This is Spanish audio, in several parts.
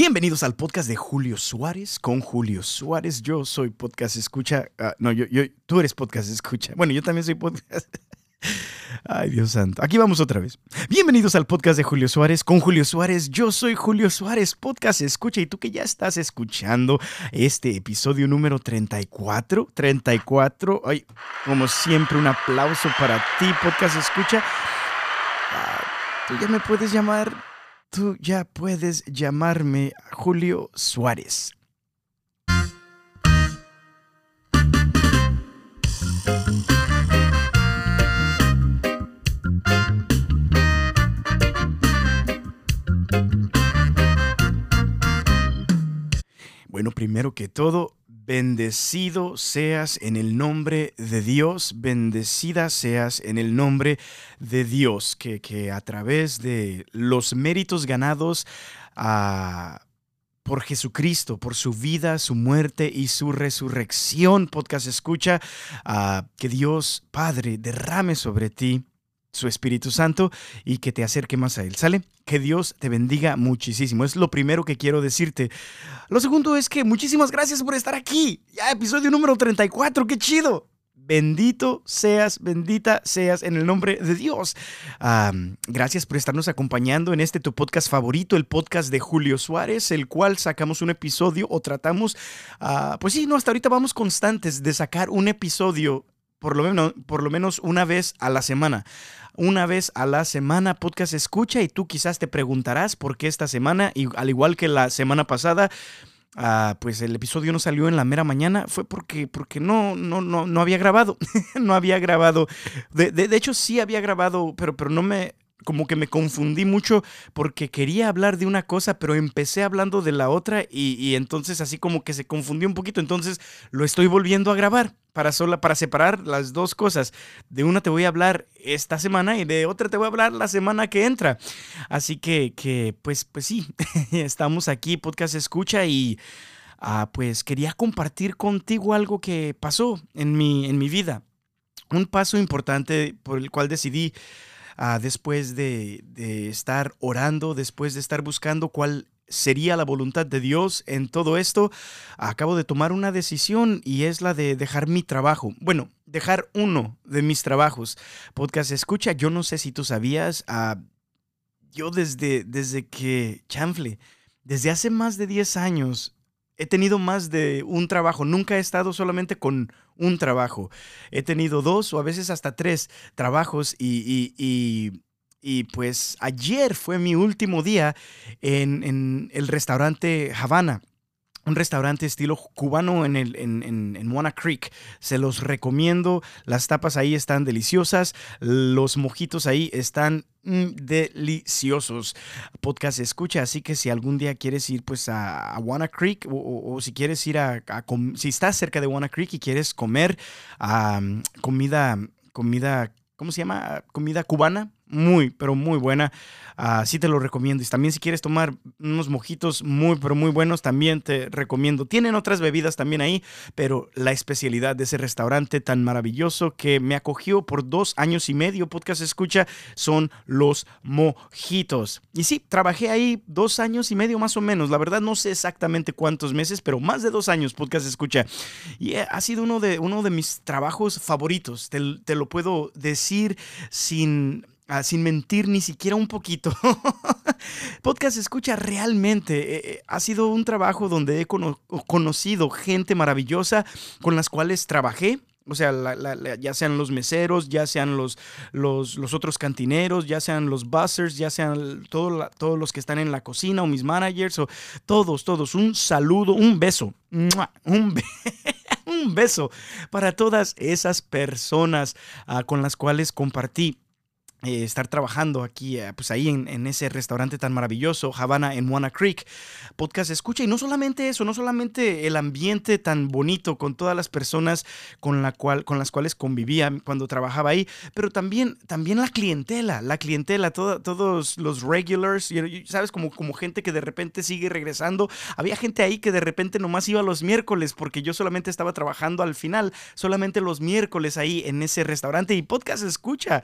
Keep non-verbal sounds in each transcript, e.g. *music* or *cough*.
Bienvenidos al podcast de Julio Suárez con Julio Suárez. Yo soy podcast escucha. ah, no, yo, yo, tú eres podcast escucha. Bueno, yo también soy podcast. *laughs* Ay, Dios santo. Aquí vamos otra vez. Bienvenidos al podcast de Julio Suárez con Julio Suárez. Yo soy Julio Suárez, podcast escucha. Y tú que ya estás escuchando este episodio número 34. 34. Ay, como siempre, un aplauso para ti, podcast escucha. Ah, tú ya me puedes llamar Tú ya puedes llamarme Julio Suárez. Bueno, primero que todo, bendecido seas en el nombre de Dios, bendecida seas en el nombre de Dios, que, que a través de los méritos ganados ah, por Jesucristo, por su vida, su muerte y su resurrección, podcast escucha, ah, que Dios Padre derrame sobre ti su Espíritu Santo y que te acerque más a Él. ¿Sale? Que Dios te bendiga muchísimo. Es lo primero que quiero decirte. Lo segundo es que muchísimas gracias por estar aquí. Ya, episodio número 34. ¡Qué chido! Bendito seas, bendita seas en el nombre de Dios. Gracias por estarnos acompañando en este tu podcast favorito, el podcast de Julio Suárez, el cual sacamos un episodio o tratamos, ah, pues sí, no, hasta ahorita vamos constantes de sacar un episodio por lo menos una vez a la semana. Una vez a la semana podcast escucha y tú quizás te preguntarás por qué esta semana, y al igual que la semana pasada, ah, pues el episodio no salió en la mera mañana, fue porque, porque no, no, no, no había grabado, *laughs* no había grabado. De, de, de hecho sí había grabado, pero, pero no me, como que me confundí mucho porque quería hablar de una cosa, pero empecé hablando de la otra y, y, entonces así como que se confundió un poquito. Entonces lo estoy volviendo a grabar para, sola, para separar las dos cosas. De una te voy a hablar esta semana y de otra te voy a hablar la semana que entra. Así que, que pues, pues sí, *laughs* estamos aquí, podcast escucha y... Ah, pues quería compartir contigo algo que pasó en mi, en mi vida. Un paso importante por el cual decidí Después de, de, estar orando, después de estar buscando cuál sería la voluntad de Dios en todo esto, acabo de tomar una decisión y es la de dejar mi trabajo. Bueno, dejar uno de mis trabajos. Podcast escucha, yo no sé si tú sabías, uh, yo desde, desde que, chanfle, desde hace más de 10 años he tenido más de un trabajo, nunca he estado solamente con un trabajo. He tenido dos o a veces hasta tres trabajos y, y, y, pues ayer fue mi último día en, en el restaurante Havana un restaurante estilo cubano en, el, en, en, en, Moana Creek. Se los recomiendo. Las tapas ahí están deliciosas. Los mojitos ahí están mm, deliciosos. Podcast escucha, así que si algún día quieres ir pues a, a Creek o, o, si quieres ir a, a si estás cerca de Wanna Creek y quieres comer um, comida, comida, ¿cómo se llama? Comida cubana muy, pero muy buena. Uh, sí te lo recomiendo. Y también si quieres tomar unos mojitos muy, pero muy buenos, también te recomiendo. Tienen otras bebidas también ahí, pero la especialidad de ese restaurante tan maravilloso que me acogió por dos años y medio, podcast escucha, son los mojitos. Y sí, trabajé ahí dos años y medio más o menos. La verdad no sé exactamente cuántos meses, pero más de dos años, podcast escucha. Y ha sido uno de, uno de mis trabajos favoritos. Te, te lo puedo decir sin Uh, sin mentir ni siquiera un poquito. *laughs* Podcast Escucha realmente eh, eh, ha sido un trabajo donde he cono conocido gente maravillosa con las cuales trabajé. O sea, ya sean los meseros, ya sean los, los, otros cantineros, ya sean los buzzers, ya sean todo todos los que están en la cocina o mis managers, o todos, todos. Un saludo, un beso. Un, be *laughs* un beso para todas esas personas uh, con las cuales compartí eh, estar trabajando aquí, eh, pues ahí en, en, ese restaurante tan maravilloso, Havana en Moana Creek. Podcast escucha y no solamente eso, no solamente el ambiente tan bonito con todas las personas con, la cual, con las cuales convivía cuando trabajaba ahí, pero también, también la clientela, la clientela, todo, todos los regulars, sabes, como, como gente que de repente sigue regresando. Había gente ahí que de repente nomás iba los miércoles porque yo solamente estaba trabajando al final, solamente los miércoles ahí en ese restaurante y podcast escucha.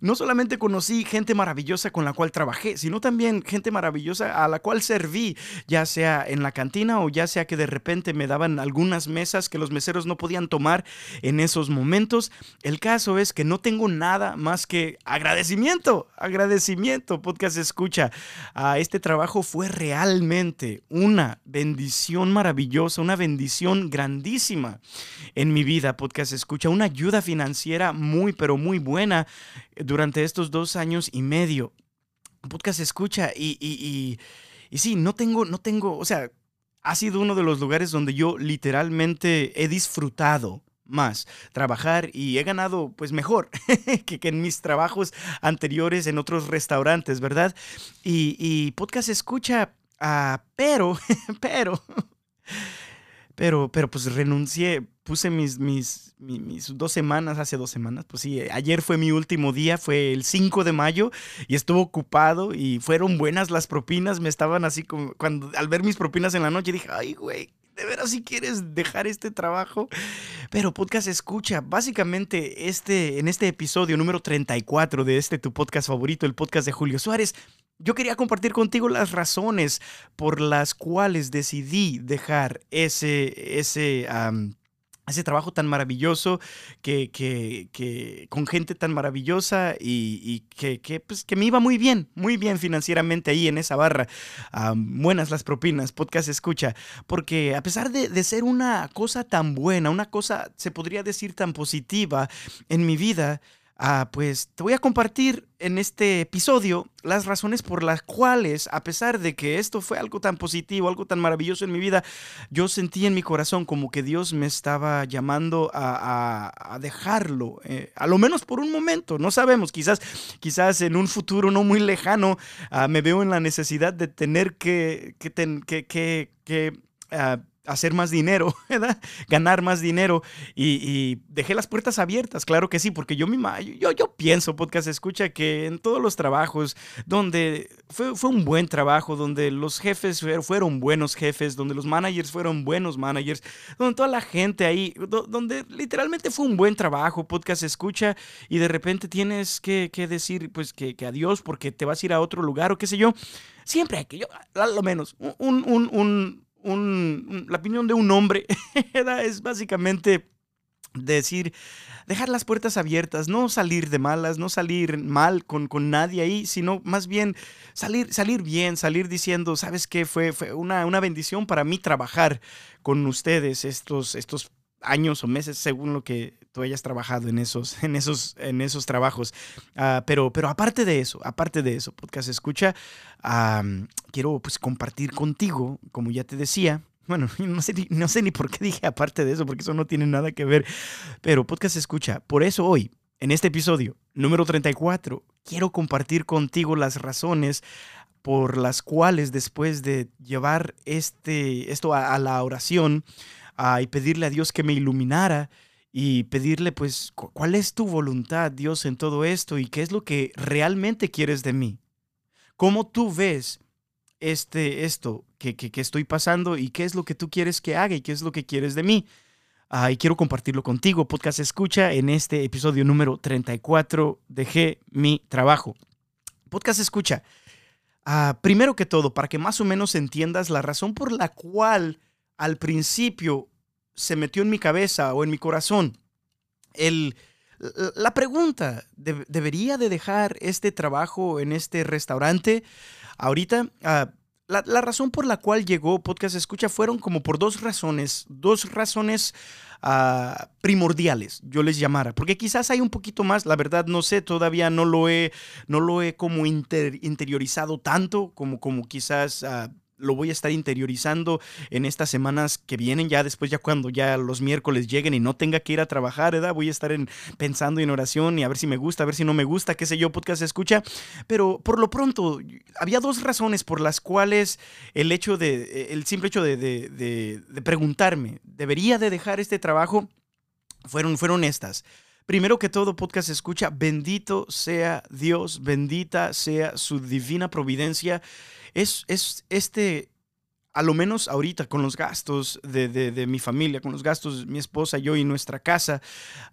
No solamente conocí gente maravillosa con la cual trabajé, sino también gente maravillosa a la cual serví, ya sea en la cantina o ya sea que de repente me daban algunas mesas que los meseros no podían tomar en esos momentos. El caso es que no tengo nada más que agradecimiento, agradecimiento, podcast escucha. este trabajo fue realmente una bendición maravillosa, una bendición grandísima en mi vida, podcast escucha, una ayuda financiera muy, pero muy buena durante estos dos años y medio. Podcast escucha y, y, y, sí, no tengo, no tengo, o sea, ha sido uno de los lugares donde yo literalmente he disfrutado más trabajar y he ganado pues mejor *laughs* que, en mis trabajos anteriores en otros restaurantes, ¿verdad? Y, podcast escucha, ah, pero, *laughs* pero, pero, pero pues renuncié puse mis, mis, mis, dos semanas, hace dos semanas, pues sí, ayer fue mi último día, fue el 5 de mayo y estuvo ocupado y fueron buenas las propinas, me estaban así como, cuando al ver mis propinas en la noche dije, ay, güey, ¿de veras si quieres dejar este trabajo? Pero podcast escucha, básicamente este, en este episodio número 34 de este tu podcast favorito, el podcast de Julio Suárez, yo quería compartir contigo las razones por las cuales decidí dejar ese, ese, ese trabajo tan maravilloso, que, que, con gente tan maravillosa y, que, que, pues, que me iba muy bien, muy bien financieramente ahí en esa barra. buenas las propinas, podcast escucha, porque a pesar de, de ser una cosa tan buena, una cosa se podría decir tan positiva en mi vida, Ah, pues te voy a compartir en este episodio las razones por las cuales, a pesar de que esto fue algo tan positivo, algo tan maravilloso en mi vida, yo sentí en mi corazón como que Dios me estaba llamando a, dejarlo, eh, a lo menos por un momento, no sabemos, quizás, quizás en un futuro no muy lejano ah, me veo en la necesidad de tener que, que, que, que ah, hacer más dinero, *laughs* ¿verdad? ganar más dinero y, dejé las puertas abiertas, claro que sí, porque yo, misma, yo, yo pienso, podcast escucha, que en todos los trabajos donde fue, fue un buen trabajo, donde los jefes fueron buenos jefes, donde los managers fueron buenos managers, donde toda la gente ahí, donde literalmente fue un buen trabajo, podcast escucha, y de repente tienes que, decir pues que, que, adiós porque te vas a ir a otro lugar o qué sé yo. Siempre hay que, yo, a lo menos, un, un, un la opinión de un hombre *laughs* es básicamente decir, dejar las puertas abiertas, no salir de malas, no salir mal con, con nadie ahí, sino más bien salir, salir bien, salir diciendo, ¿sabes qué? Fue, fue una, una bendición para mí trabajar con ustedes estos, estos años o meses según lo que tú hayas trabajado en esos, en esos, en esos trabajos. Ah, pero, pero aparte de eso, aparte de eso, podcast escucha, quiero pues compartir contigo, como ya te decía, bueno, *laughs* no sé, no sé ni por qué dije aparte de eso, porque eso no tiene nada que ver, pero podcast escucha, por eso hoy, en este episodio número 34, quiero compartir contigo las razones por las cuales después de llevar este, esto a la oración, y pedirle a Dios que me iluminara y pedirle pues cuál es tu voluntad Dios en todo esto y qué es lo que realmente quieres de mí. ¿Cómo tú ves este, esto que, que, estoy pasando y qué es lo que tú quieres que haga y qué es lo que quieres de mí? y quiero compartirlo contigo. Podcast Escucha en este episodio número 34. Dejé mi trabajo. Podcast Escucha. Ah, primero que todo, para que más o menos entiendas la razón por la cual al principio se metió en mi cabeza o en mi corazón. El, la pregunta, ¿debería de dejar este trabajo en este restaurante? Ahorita, ah, la, razón por la cual llegó Podcast Escucha fueron como por dos razones, dos razones ah, primordiales, yo les llamara, porque quizás hay un poquito más, la verdad no sé, todavía no lo he, no lo he como interiorizado tanto como, como quizás uh, lo voy a estar interiorizando en estas semanas que vienen, ya después, ya cuando ya los miércoles lleguen y no tenga que ir a trabajar, ¿verdad? Voy a estar en, pensando en oración y a ver si me gusta, a ver si no me gusta, qué sé yo, podcast escucha. Pero por lo pronto, había dos razones por las cuales el hecho de, el simple hecho de, de, preguntarme, ¿debería de dejar este trabajo? Fueron, fueron estas. Primero que todo, podcast escucha, bendito sea Dios, bendita sea su divina providencia es, este a lo menos ahorita con los gastos de, mi familia, con los gastos de mi esposa, yo y nuestra casa,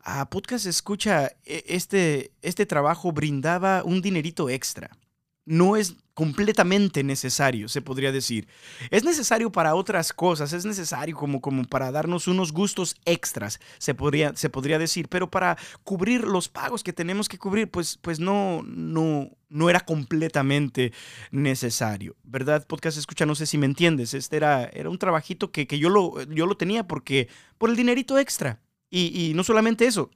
a Podcast Escucha, e, este, este trabajo brindaba un dinerito extra. No es completamente necesario, se podría decir. Es necesario para otras cosas, es necesario como, como para darnos unos gustos extras, se podría, se podría decir, pero para cubrir los pagos que tenemos que cubrir, pues, pues no, no, no era completamente necesario, ¿verdad? Podcast escucha, no sé si me entiendes, este era, era un trabajito que, que yo, lo, yo lo tenía porque, por el dinerito extra. Y, y no solamente eso,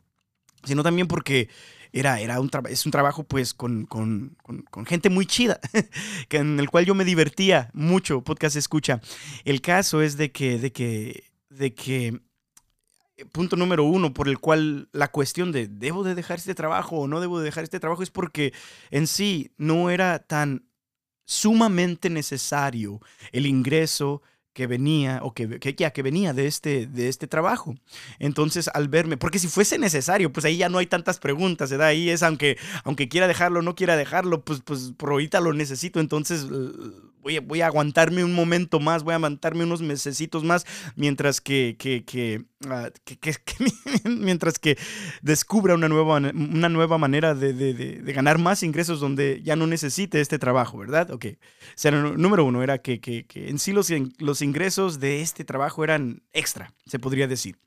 sino también porque era, era un es un trabajo pues con, con, con, gente muy chida, *laughs* en el cual yo me divertía mucho, podcast escucha. El caso es de que, de que, de que, eh, punto número uno, por el cual la cuestión de debo de dejar este trabajo o no debo de dejar este trabajo es porque en sí no era tan sumamente necesario el ingreso que venía o que, que, que venía de este, de este trabajo. Entonces, al verme, porque si fuese necesario, pues ahí ya no hay tantas preguntas, ¿verdad? Ahí es, aunque, aunque quiera dejarlo no quiera dejarlo, pues, pues por ahorita lo necesito, entonces voy a, aguantarme un momento más, voy a aguantarme unos mesecitos más, mientras que, que, que, ah, *laughs* mientras que descubra una nueva, una nueva manera de, de, ganar más ingresos donde ya no necesite este trabajo, ¿verdad? Ok. O sea, número uno era que, que, en sí los, los ingresos de este trabajo eran extra, se podría decir.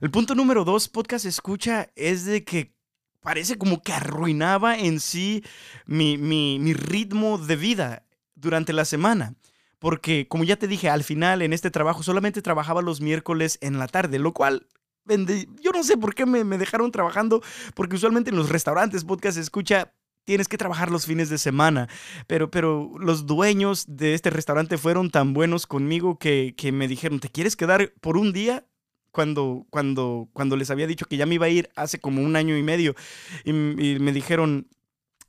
El punto número dos, podcast escucha, es de que parece como que arruinaba en sí mi, mi, mi ritmo de vida durante la semana. Porque, como ya te dije, al final en este trabajo solamente trabajaba los miércoles en la tarde, lo cual yo no sé por qué me, dejaron trabajando, porque usualmente en los restaurantes, podcast escucha, tienes que trabajar los fines de semana. Pero, pero los dueños de este restaurante fueron tan buenos conmigo que, que me dijeron, ¿te quieres quedar por un día? Cuando, cuando, cuando les había dicho que ya me iba a ir hace como un año y medio. y me dijeron,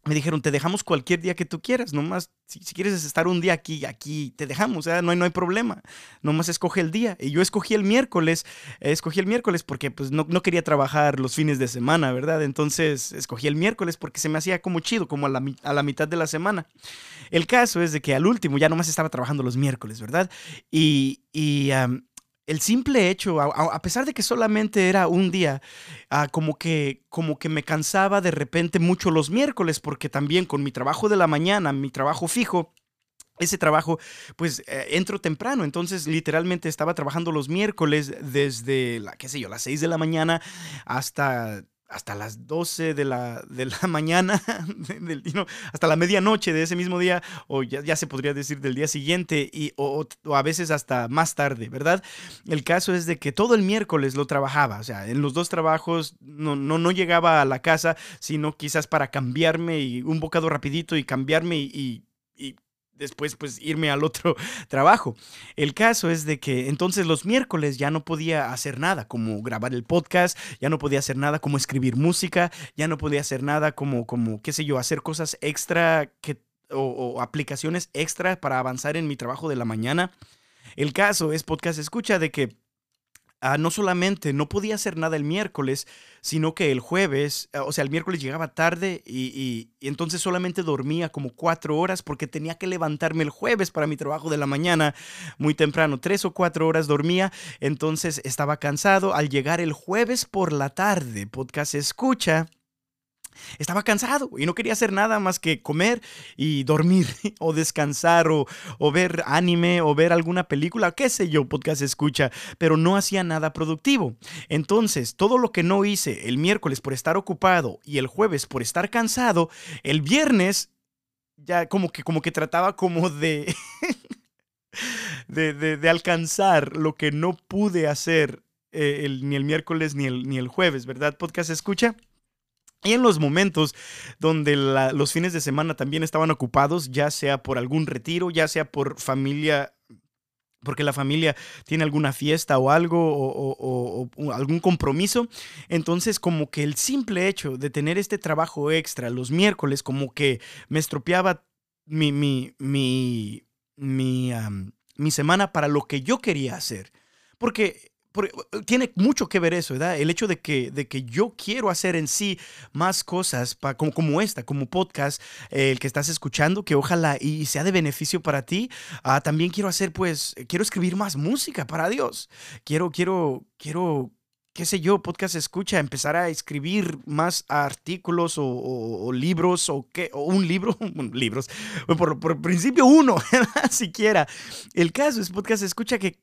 me dijeron, te dejamos cualquier día que tú quieras, nomás, si, si quieres estar un día aquí, aquí te dejamos, o sea, no hay, no hay problema, nomás escoge el día. Y yo escogí el miércoles, escogí el miércoles porque pues no, no, quería trabajar los fines de semana, ¿verdad? Entonces escogí el miércoles porque se me hacía como chido, como a la, a la mitad de la semana. El caso es de que al último ya nomás estaba trabajando los miércoles, ¿verdad? Y, y el simple hecho, a, pesar de que solamente era un día, ah, como, que, como que me cansaba de repente mucho los miércoles, porque también con mi trabajo de la mañana, mi trabajo fijo, ese trabajo, pues eh, entro temprano, entonces literalmente estaba trabajando los miércoles desde, la, qué sé yo, las 6 de la mañana hasta hasta las 12 de la, de la *laughs* mañana, hasta la medianoche de ese mismo día, o ya, se podría decir del día siguiente, y, o, a veces hasta más tarde, ¿verdad? El caso es de que todo el miércoles lo trabajaba, o sea, en los dos trabajos no, no, no llegaba a la casa, sino quizás para cambiarme y un bocado rapidito y cambiarme y después pues irme al otro *laughs* trabajo. El caso es de que entonces los miércoles ya no podía hacer nada como grabar el podcast, ya no podía hacer nada como escribir música, ya no podía hacer nada como, como qué sé yo, hacer cosas extra que, o, o aplicaciones extra para avanzar en mi trabajo de la mañana. El caso es podcast escucha de que Ah, no solamente no podía hacer nada el miércoles, sino que el jueves, ah, o sea, el miércoles llegaba tarde y, entonces solamente dormía como cuatro horas porque tenía que levantarme el jueves para mi trabajo de la mañana muy temprano. Tres o cuatro horas dormía, entonces estaba cansado. Al llegar el jueves por la tarde, podcast escucha estaba cansado y no quería hacer nada más que comer y dormir *laughs* o descansar o, ver anime o ver alguna película, qué sé yo, podcast escucha, pero no hacía nada productivo. Entonces, todo lo que no hice el miércoles por estar ocupado y el jueves por estar cansado, el viernes ya como que, como que trataba como de, *laughs* de, alcanzar lo que no pude hacer eh, ni el miércoles ni el, ni el jueves, ¿verdad? Podcast escucha. Y en los momentos donde los fines de semana también estaban ocupados, ya sea por algún retiro, ya sea por familia porque la familia tiene alguna fiesta o algo o, algún compromiso. Entonces como que el simple hecho de tener este trabajo extra los miércoles como que me estropeaba mi, mi, mi, mi, mi semana para lo que yo quería hacer. Porque tiene mucho que ver eso, ¿verdad? El hecho de que, de que yo quiero hacer en sí más cosas como, como esta, como podcast, eh, el que estás escuchando, que ojalá y sea de beneficio para ti. Ah, también quiero hacer, pues, quiero escribir más música para Dios. Quiero, quiero, quiero qué sé yo, podcast escucha, empezar a escribir más artículos o, libros o qué, o un libro, *laughs* libros, por, principio uno, *laughs* siquiera. El caso es podcast escucha que,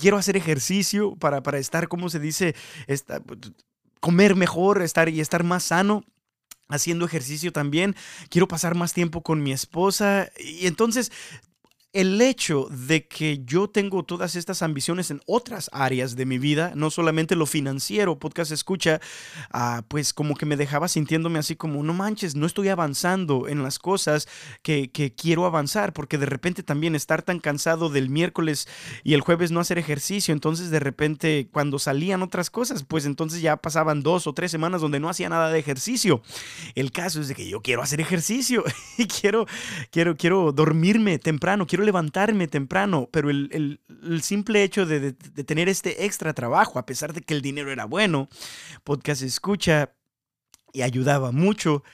quiero hacer ejercicio para, estar, ¿cómo se dice? comer mejor, estar y estar más sano haciendo ejercicio también, quiero pasar más tiempo con mi esposa y entonces el hecho de que yo tengo todas estas ambiciones en otras áreas de mi vida, no solamente lo financiero, podcast escucha, ah, pues como que me dejaba sintiéndome así como, no manches, no estoy avanzando en las cosas que, quiero avanzar, porque de repente también estar tan cansado del miércoles y el jueves no hacer ejercicio, entonces de repente cuando salían otras cosas, pues entonces ya pasaban dos o tres semanas donde no hacía nada de ejercicio. El caso es de que yo quiero hacer ejercicio *laughs* y quiero, quiero, quiero dormirme temprano, quiero levantarme temprano, pero el, simple hecho de, de, tener este extra trabajo, a pesar de que el dinero era bueno, podcast escucha y ayudaba mucho,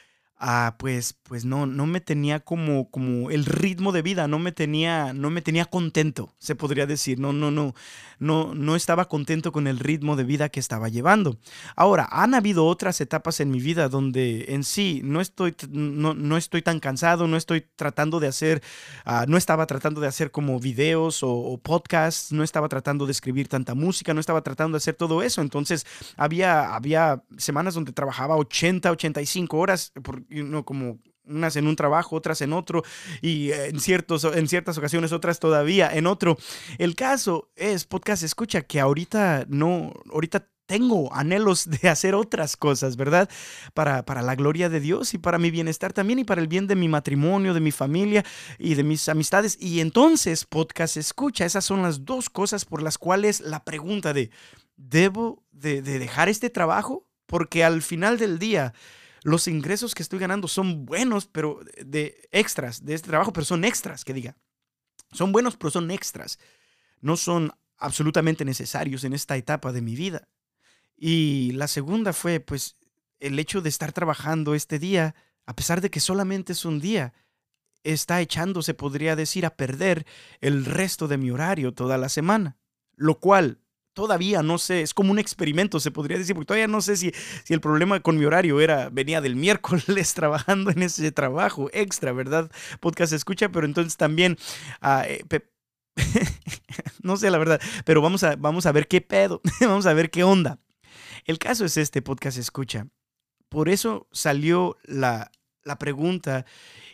ah, pues, pues no, no me tenía como, como el ritmo de vida, no me tenía, no me tenía contento, se podría decir, no, no, no, no, no estaba contento con el ritmo de vida que estaba llevando. Ahora, han habido otras etapas en mi vida donde en sí no estoy, no, no estoy tan cansado, no estoy tratando de hacer, ah, no estaba tratando de hacer como videos o, o, podcasts, no estaba tratando de escribir tanta música, no estaba tratando de hacer todo eso, entonces había, había semanas donde trabajaba 80, 85 horas por no, como unas en un trabajo, otras en otro, y en, ciertos, en ciertas ocasiones otras todavía en otro. El caso es, podcast escucha, que ahorita no, ahorita tengo anhelos de hacer otras cosas, ¿verdad? Para, para la gloria de Dios y para mi bienestar también y para el bien de mi matrimonio, de mi familia y de mis amistades. Y entonces, podcast escucha, esas son las dos cosas por las cuales la pregunta de, ¿debo de, de dejar este trabajo? Porque al final del día, los ingresos que estoy ganando son buenos, pero de extras de este trabajo, pero son extras, que diga. Son buenos, pero son extras. No son absolutamente necesarios en esta etapa de mi vida. Y la segunda fue, pues, el hecho de estar trabajando este día, a pesar de que solamente es un día, está echándose, podría decir, a perder el resto de mi horario toda la semana. Lo cual todavía no sé, es como un experimento, se podría decir, porque todavía no sé si, si el problema con mi horario era, venía del *laughs* miércoles trabajando en ese trabajo extra, ¿verdad? Podcast escucha, pero entonces también, ah, eh, *laughs* no sé la verdad, pero vamos a, vamos a ver qué pedo, *laughs* vamos a ver qué onda. El caso es este podcast escucha. Por eso salió la, la pregunta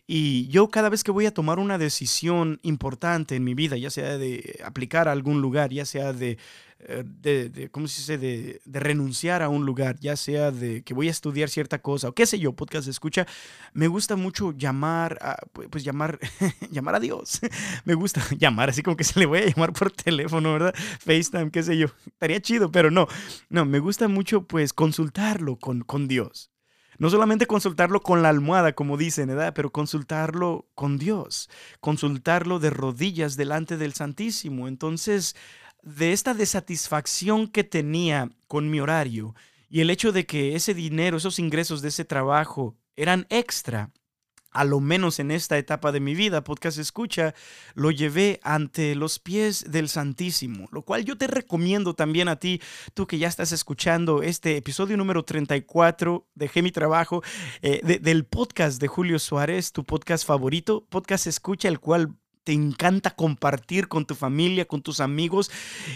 y yo cada vez que voy a tomar una decisión importante en mi vida, ya sea de aplicar a algún lugar, ya sea de, eh, de, ¿cómo se dice?, de, de, renunciar a un lugar, ya sea de que voy a estudiar cierta cosa o qué sé yo, podcast escucha, me gusta mucho llamar, a, pues llamar, *laughs* llamar a Dios. *laughs* me gusta *laughs* llamar, así como que se le voy a llamar por teléfono, ¿verdad? FaceTime, qué sé yo. Estaría chido, pero no. No, me gusta mucho pues consultarlo con, con Dios. No solamente consultarlo con la almohada, como dicen, ¿verdad? Pero consultarlo con Dios, consultarlo de rodillas delante del Santísimo. Entonces, de esta desatisfacción que tenía con mi horario y el hecho de que ese dinero, esos ingresos de ese trabajo eran extra, a lo menos en esta etapa de mi vida, podcast escucha, lo llevé ante los pies del Santísimo, lo cual yo te recomiendo también a ti, tú que ya estás escuchando este episodio número 34, dejé mi trabajo, eh, del podcast de Julio Suárez, tu podcast favorito, podcast escucha, el cual te encanta compartir con tu familia, con tus amigos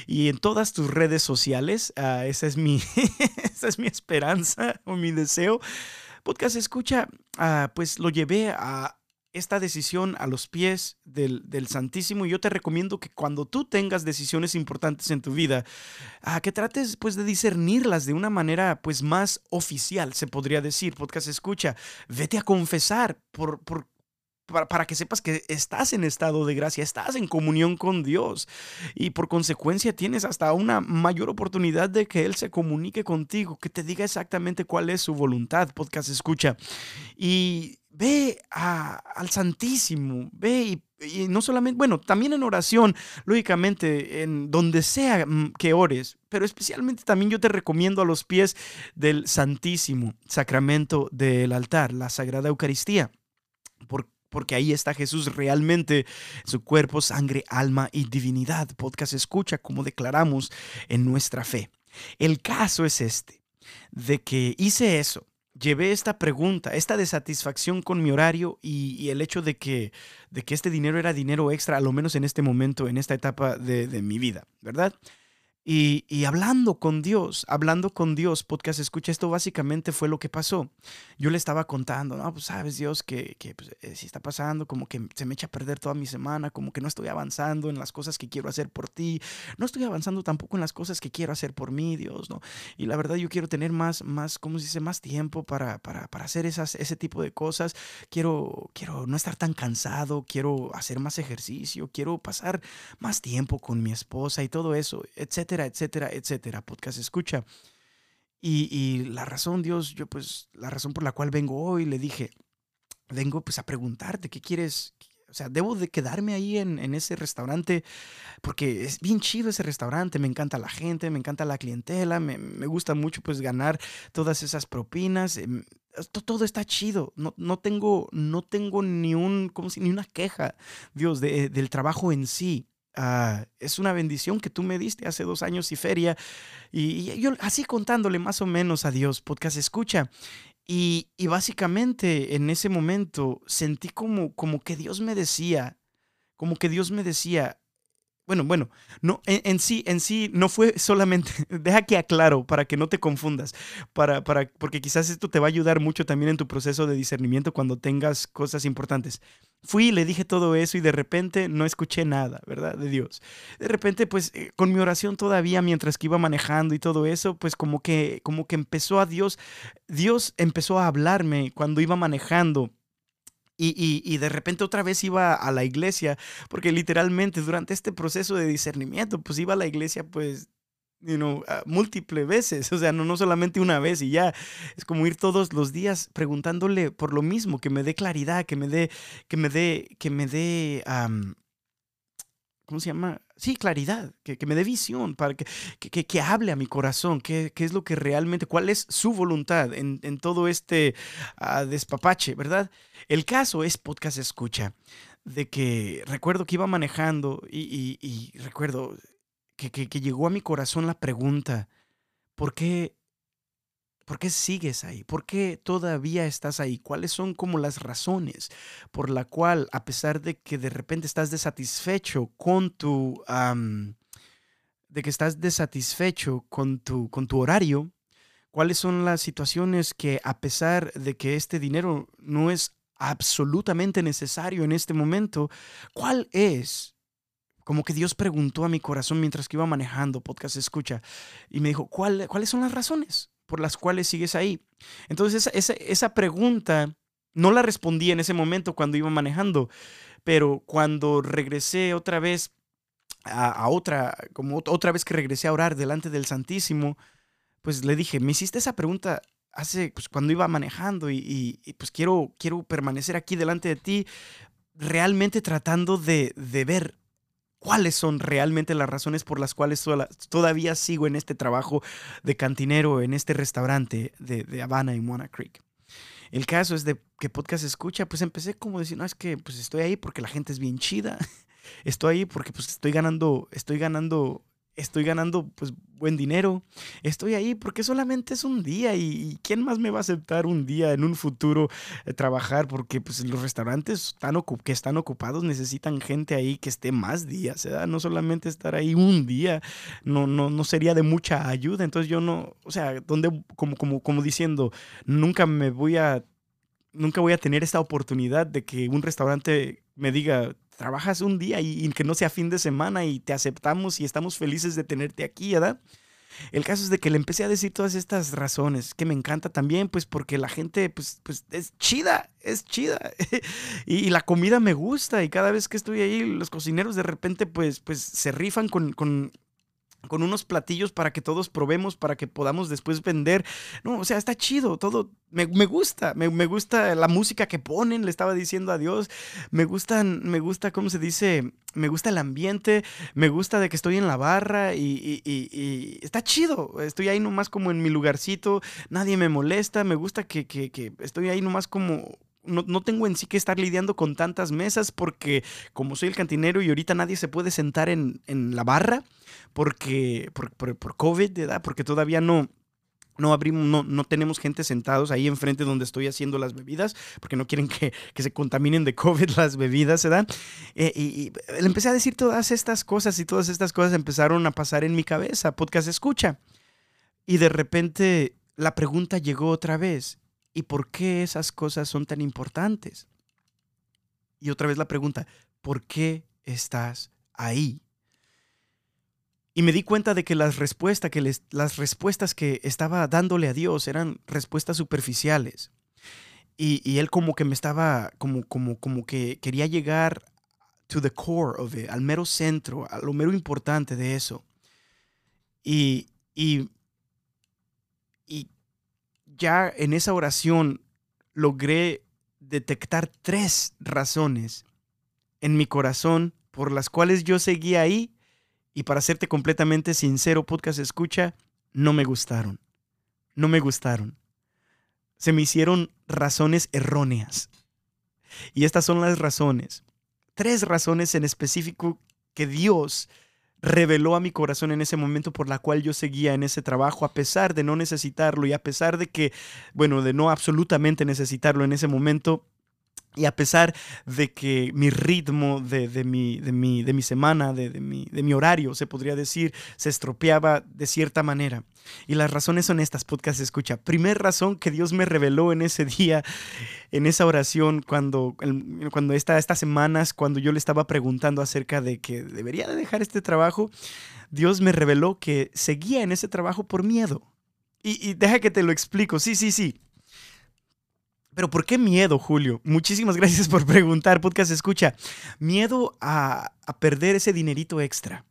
y en todas tus redes sociales. Ah, esa, es mi, *laughs* esa es mi esperanza o mi deseo podcast escucha, ah, pues lo llevé a esta decisión a los pies del, Santísimo y yo te recomiendo que cuando tú tengas decisiones importantes en tu vida, a que trates pues de discernirlas de una manera pues más oficial, se podría decir, podcast escucha, vete a confesar por, por para, que sepas que estás en estado de gracia, estás en comunión con Dios y por consecuencia tienes hasta una mayor oportunidad de que Él se comunique contigo, que te diga exactamente cuál es su voluntad, podcast escucha. Y ve al Santísimo, ve y, no solamente, bueno, también en oración, lógicamente, en donde sea mm, que ores, pero especialmente también yo te recomiendo a los pies del Santísimo Sacramento del altar, la Sagrada Eucaristía, porque ahí está Jesús realmente, su cuerpo, sangre, alma y divinidad. Podcast escucha como declaramos en nuestra fe. El caso es este, de que hice eso llevé esta pregunta, esta desatisfacción con mi horario y, el hecho de que, de que este dinero era dinero extra, a lo menos en este momento, en esta etapa de, de mi vida, ¿verdad? Y, hablando con Dios, hablando con Dios, podcast escucha, esto básicamente fue lo que pasó. Yo le estaba contando, no, pues sabes Dios que, que pues, eh, si está pasando, como que se me echa a perder toda mi semana, como que no estoy avanzando en las cosas que quiero hacer por ti, no estoy avanzando tampoco en las cosas que quiero hacer por mí, Dios, ¿no? Y la verdad yo quiero tener más, más, ¿cómo se dice? Más tiempo para, para, para hacer esas, ese tipo de cosas. Quiero, quiero no estar tan cansado, quiero hacer más ejercicio, quiero pasar más tiempo con mi esposa y todo eso, etc etcétera, etcétera, etcétera. Podcast escucha. Y, la razón, Dios, yo pues, la razón por la cual vengo hoy, le dije, vengo pues a preguntarte, ¿qué quieres? O sea, debo de quedarme ahí en, ese restaurante porque es bien chido ese restaurante, me encanta la gente, me encanta la clientela, me, gusta mucho pues ganar todas esas propinas. Em, todo está chido, no, no, tengo, no tengo ni, un, como si, ni una queja, Dios, del trabajo en sí. Ah, es una bendición que tú me diste hace dos años y feria. Y, yo así contándole más o menos a Dios, podcast escucha. Y, básicamente en ese momento sentí como, como que Dios me decía, como que Dios me decía, bueno, bueno, no, en, sí, en sí no fue solamente, *laughs* deja que aclaro para que no te confundas, para, para, porque quizás esto te va a ayudar mucho también en tu proceso de discernimiento cuando tengas cosas importantes. Fui, le dije todo eso y de repente no escuché nada, ¿verdad? De Dios. De repente, pues eh, con mi oración todavía mientras que iba manejando y todo eso, pues como que, como que empezó a Dios, Dios empezó a hablarme cuando iba manejando y, de repente otra vez iba a la iglesia, porque literalmente durante este proceso de discernimiento, pues iba a la iglesia pues you know, múltiples veces, o sea, no, no solamente una vez y ya, es como ir todos los días preguntándole por lo mismo, que me dé claridad, que me dé, que me dé, que me dé, ¿cómo se llama? sí, claridad, que, me dé visión, para que, que, hable a mi corazón, qué es lo que realmente, cuál es su voluntad en, todo este ah, despapache, ¿verdad? El caso es podcast escucha, de que recuerdo que iba manejando y, recuerdo que, que llegó a mi corazón la pregunta, ¿por qué ¿Por qué sigues ahí? ¿Por qué todavía estás ahí? ¿Cuáles son como las razones por la cual, a pesar de que de repente estás desatisfecho con tu, de que estás desatisfecho con tu, con tu horario, cuáles son las situaciones que a pesar de que este dinero no es absolutamente necesario en este momento, cuál es como que Dios preguntó a mi corazón mientras que iba manejando podcast escucha y me dijo, ¿cuál, ¿cuáles son las razones? por las cuales sigues ahí? Entonces esa, esa, pregunta no la respondí en ese momento cuando iba manejando, pero cuando regresé otra vez a, otra, como otra vez que regresé a orar delante del Santísimo, pues le dije, me hiciste esa pregunta hace, pues cuando iba manejando y, pues quiero, quiero permanecer aquí delante de ti, realmente tratando de, de ver cuáles son realmente las razones por las cuales todavía sigo en este trabajo de cantinero en este restaurante de, Habana y Moana Creek. El caso es de que podcast escucha, pues empecé como decir, no, es que pues estoy ahí porque la gente es bien chida. *laughs* Estoy ahí porque pues estoy ganando, estoy ganando estoy ganando pues buen dinero, estoy ahí porque solamente es un día y, ¿quién más me va a aceptar un día en un futuro eh, trabajar? Porque pues los restaurantes que están ocupados necesitan gente ahí que esté más días, ¿verdad? No solamente estar ahí un día, no, no, no sería de mucha ayuda, entonces yo no, o sea, donde, como, como, como diciendo, nunca me voy a, nunca voy a tener esta oportunidad de que un restaurante me diga, trabajas un día y, que no sea fin de semana y te aceptamos y estamos felices de tenerte aquí, ¿verdad? El caso es de que le empecé a decir todas estas razones, que me encanta también, pues porque la gente, pues, pues es chida, es chida. *laughs* y, la comida me gusta y cada vez que estoy ahí, los cocineros de repente, pues, pues se rifan con, con con unos platillos para que todos probemos, para que podamos después vender. No, o sea, está chido, todo. Me, gusta, me, gusta la música que ponen, le estaba diciendo a Dios. Me gustan, me gusta, ¿cómo se dice? Me gusta el ambiente, me gusta de que estoy en la barra y, está chido. Estoy ahí nomás como en mi lugarcito, nadie me molesta, me gusta que, que estoy ahí nomás como no, tengo en sí que estar lidiando con tantas mesas porque como soy el cantinero y ahorita nadie se puede sentar en, la barra porque por, por, COVID, ¿verdad? Porque todavía no, no abrimos, no, no, tenemos gente sentados ahí enfrente donde estoy haciendo las bebidas, porque no quieren que, se contaminen de COVID *laughs* las bebidas, ¿verdad? Eh, y, y, le empecé a decir todas estas cosas y todas estas cosas empezaron a pasar en mi cabeza, podcast escucha. Y de repente la pregunta llegó otra vez, ¿Y por qué esas cosas son tan importantes? Y otra vez la pregunta, ¿por qué estás ahí? Y me di cuenta de que las respuestas que, las respuestas que estaba dándole a Dios eran respuestas superficiales. Y, él como que me estaba, como, como, como que quería llegar to the core of it, al mero centro, a lo mero importante de eso. Y, y ya en esa oración logré detectar tres razones en mi corazón por las cuales yo seguía ahí y para serte completamente sincero, podcast escucha, no me gustaron. No me gustaron. Se me hicieron razones erróneas. Y estas son las razones. Tres razones en específico que Dios reveló a mi corazón en ese momento por la cual yo seguía en ese trabajo a pesar de no necesitarlo y a pesar de que, bueno, de no absolutamente necesitarlo en ese momento, y a pesar de que mi ritmo de, mi, de, mi, de mi, semana, de, de, mi, de mi horario, se podría decir, se estropeaba de cierta manera. Y las razones son estas, podcast escucha. Primer razón que Dios me reveló en ese día, en esa oración, cuando, cuando esta, estas semanas, cuando yo le estaba preguntando acerca de que debería de dejar este trabajo, Dios me reveló que seguía en ese trabajo por miedo. Y, y deja que te lo explico. Sí, sí, sí. Pero ¿por qué miedo, Julio? Muchísimas gracias por preguntar, podcast escucha. Miedo a, a perder ese dinerito extra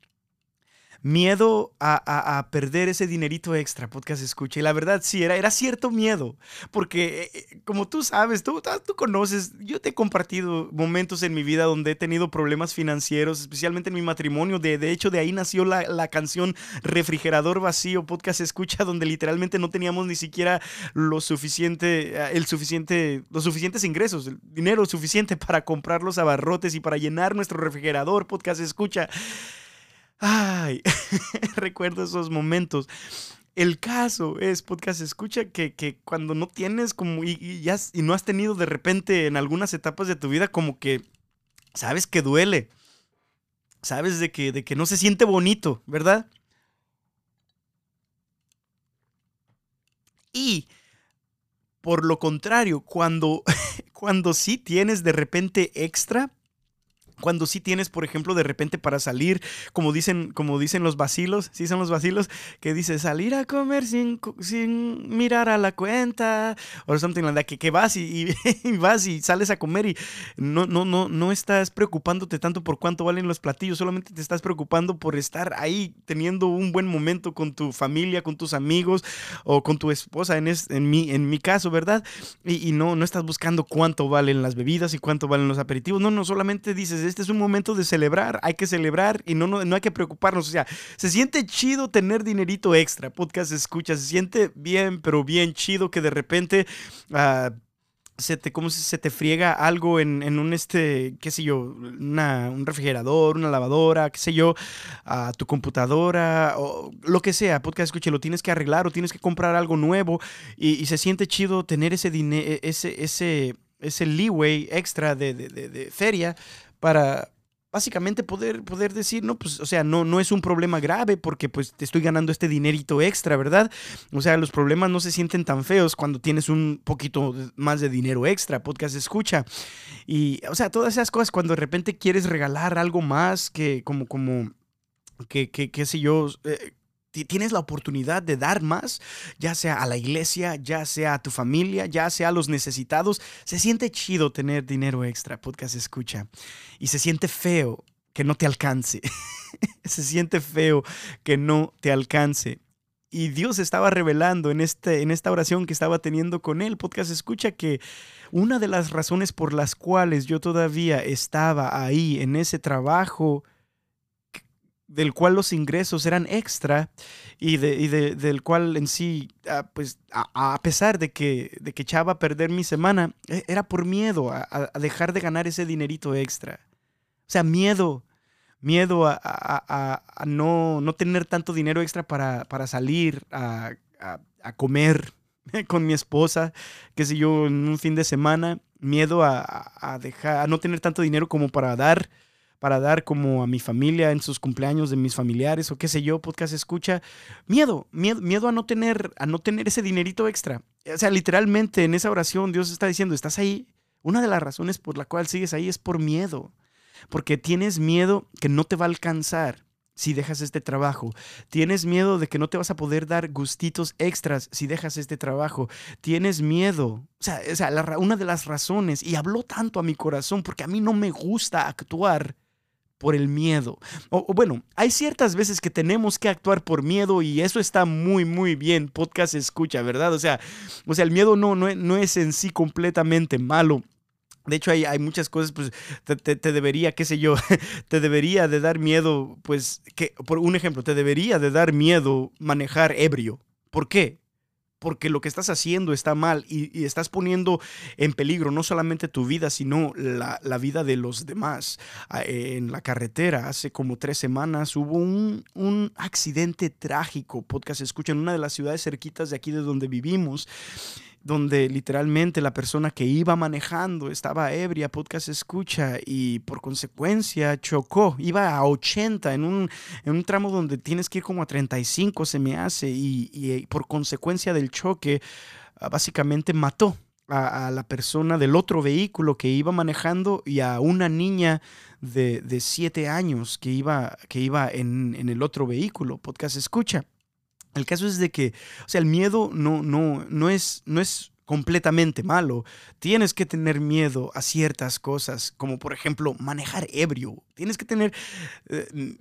miedo a, perder ese dinerito extra, podcast escucha. Y la verdad, sí, era, era cierto miedo, porque eh, eh, como tú sabes, tú, tú conoces, yo te he compartido momentos en mi vida donde he tenido problemas financieros, especialmente en mi matrimonio. De, de hecho, de ahí nació la, la canción Refrigerador Vacío, podcast escucha, donde literalmente no teníamos ni siquiera lo suficiente, eh, el suficiente, los suficientes ingresos, el dinero suficiente para comprar los abarrotes y para llenar nuestro refrigerador, podcast escucha. Ay, *laughs* recuerdo esos momentos. El caso es, podcast, escucha que, cuando no tienes como y, y no has tenido de repente en algunas etapas de tu vida como que sabes que duele. Sabes de que, de que no se siente bonito, ¿verdad? Y por lo contrario, cuando, *laughs* cuando sí tienes de repente extra, cuando sí tienes, por ejemplo, de repente para salir, como dicen, como dicen los vacilos, sí son los vacilos, que dice salir a comer sin, sin mirar a la cuenta, o something like that, que, que vas *laughs* y, vas y sales a comer y no, no, no, no estás preocupándote tanto por cuánto valen los platillos, solamente te estás preocupando por estar ahí teniendo un buen momento con tu familia, con tus amigos o con tu esposa, en, en, mi, en mi caso, ¿verdad? Y, y no, no estás buscando cuánto valen las bebidas y cuánto valen los aperitivos, no, no, solamente dices, este es un momento de celebrar, hay que celebrar y no, no, hay que preocuparnos. O sea, se siente chido tener dinerito extra, podcast escucha, se siente bien, pero bien chido que de repente... Uh, se te, ¿cómo se, te friega algo en, en, un, este, qué sé yo, un refrigerador, una lavadora, qué sé yo, tu computadora, o lo que sea, podcast escuche, lo tienes que arreglar o tienes que comprar algo nuevo y, se siente chido tener ese dinero, ese, ese, ese leeway extra de, de feria para básicamente poder, poder decir, no, pues, o sea, no, no es un problema grave porque pues te estoy ganando este dinerito extra, ¿verdad? O sea, los problemas no se sienten tan feos cuando tienes un poquito más de dinero extra, podcast escucha. Y, o sea, todas esas cosas cuando de repente quieres regalar algo más que como, como, que, que, qué sé yo, eh, tienes la oportunidad de dar más, ya sea a la iglesia, ya sea a tu familia, ya sea a los necesitados. Se siente chido tener dinero extra, podcast escucha. Y se siente feo que no te alcance. *laughs* Se siente feo que no te alcance. Y Dios estaba revelando en, este, en esta oración que estaba teniendo con él. Podcast escucha que una de las razones por las cuales yo todavía estaba ahí en ese trabajo del cual los ingresos eran extra y, de, del cual en sí, ah, pues a, pesar de que, de que echaba a perder mi semana, e, era por miedo a, dejar de ganar ese dinerito extra. O sea, miedo, miedo a, no, no, tener tanto dinero extra para, para salir a, comer *laughs* con mi esposa, qué sé yo, en un fin de semana, miedo a, dejar, a no tener tanto dinero como para dar para dar como a mi familia en sus cumpleaños de mis familiares o qué sé yo, podcast escucha, miedo, miedo, miedo a no tener a no tener ese dinerito extra. O sea, literalmente en esa oración Dios está diciendo, "Estás ahí." Una de las razones por la cual sigues ahí es por miedo, porque tienes miedo que no te va a alcanzar si dejas este trabajo. Tienes miedo de que no te vas a poder dar gustitos extras si dejas este trabajo. Tienes miedo. O sea, o sea una de las razones, y habló tanto a mi corazón porque a mí no me gusta actuar por el miedo. O, bueno, hay ciertas veces que tenemos que actuar por miedo y eso está muy, muy bien. Podcast escucha, ¿verdad? O sea, o sea el miedo no, no, es en sí completamente malo. De hecho, hay, hay, muchas cosas, pues, te, te, debería, qué sé yo, *laughs* te debería de dar miedo, pues, que, por un ejemplo, te debería de dar miedo manejar ebrio. ¿Por qué? Porque lo que estás haciendo está mal y, estás poniendo en peligro no solamente tu vida, sino la, vida de los demás. Ah, en la carretera, hace como tres semanas, hubo un, accidente trágico, podcast escucha, en una de las ciudades cerquitas de aquí de donde vivimos donde literalmente la persona que iba manejando estaba ebria, podcast escucha, y por consecuencia chocó, iba a 80 en un, en un tramo donde tienes que ir como a 35, se me hace, y, y por consecuencia del choque, ah, básicamente mató a, la persona del otro vehículo que iba manejando y a una niña de, de siete años que iba, que iba en, en el otro vehículo, podcast escucha. El caso es de que, o sea, el miedo no, no, no, es, no es completamente malo. Tienes que tener miedo a ciertas cosas, como por ejemplo manejar ebrio. Tienes que tener eh,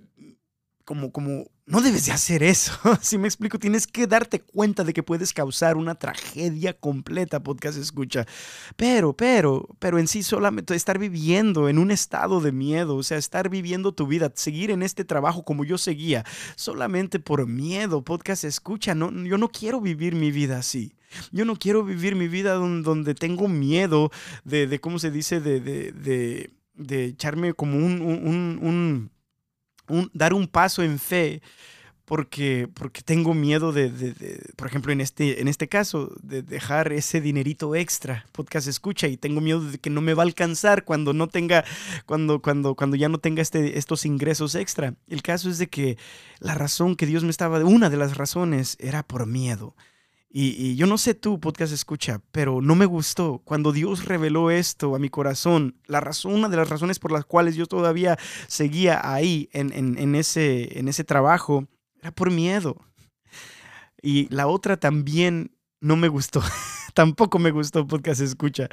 como, como no debes de hacer eso. *laughs* Si me explico, tienes que darte cuenta de que puedes causar una tragedia completa, podcast escucha. Pero, pero, pero en sí solamente estar viviendo en un estado de miedo, o sea, estar viviendo tu vida, seguir en este trabajo como yo seguía, solamente por miedo, podcast escucha. No, yo no quiero vivir mi vida así. Yo no quiero vivir mi vida donde, tengo miedo de, de, ¿cómo se dice? De, de, de echarme como un dar un paso en fe porque, porque tengo miedo de, por ejemplo, en este, en este caso, de dejar ese dinerito extra, podcast escucha, y tengo miedo de que no me va a alcanzar cuando no tenga, cuando, cuando, cuando ya no tenga este, estos ingresos extra. El caso es de que la razón que Dios me estaba, una de las razones era por miedo. Y, yo no sé tú, podcast escucha, pero no me gustó cuando Dios reveló esto a mi corazón. La razón, una de las razones por las cuales yo todavía seguía ahí en, ese trabajo era por miedo. Y la otra también no me gustó. *laughs* Tampoco me gustó podcast escucha.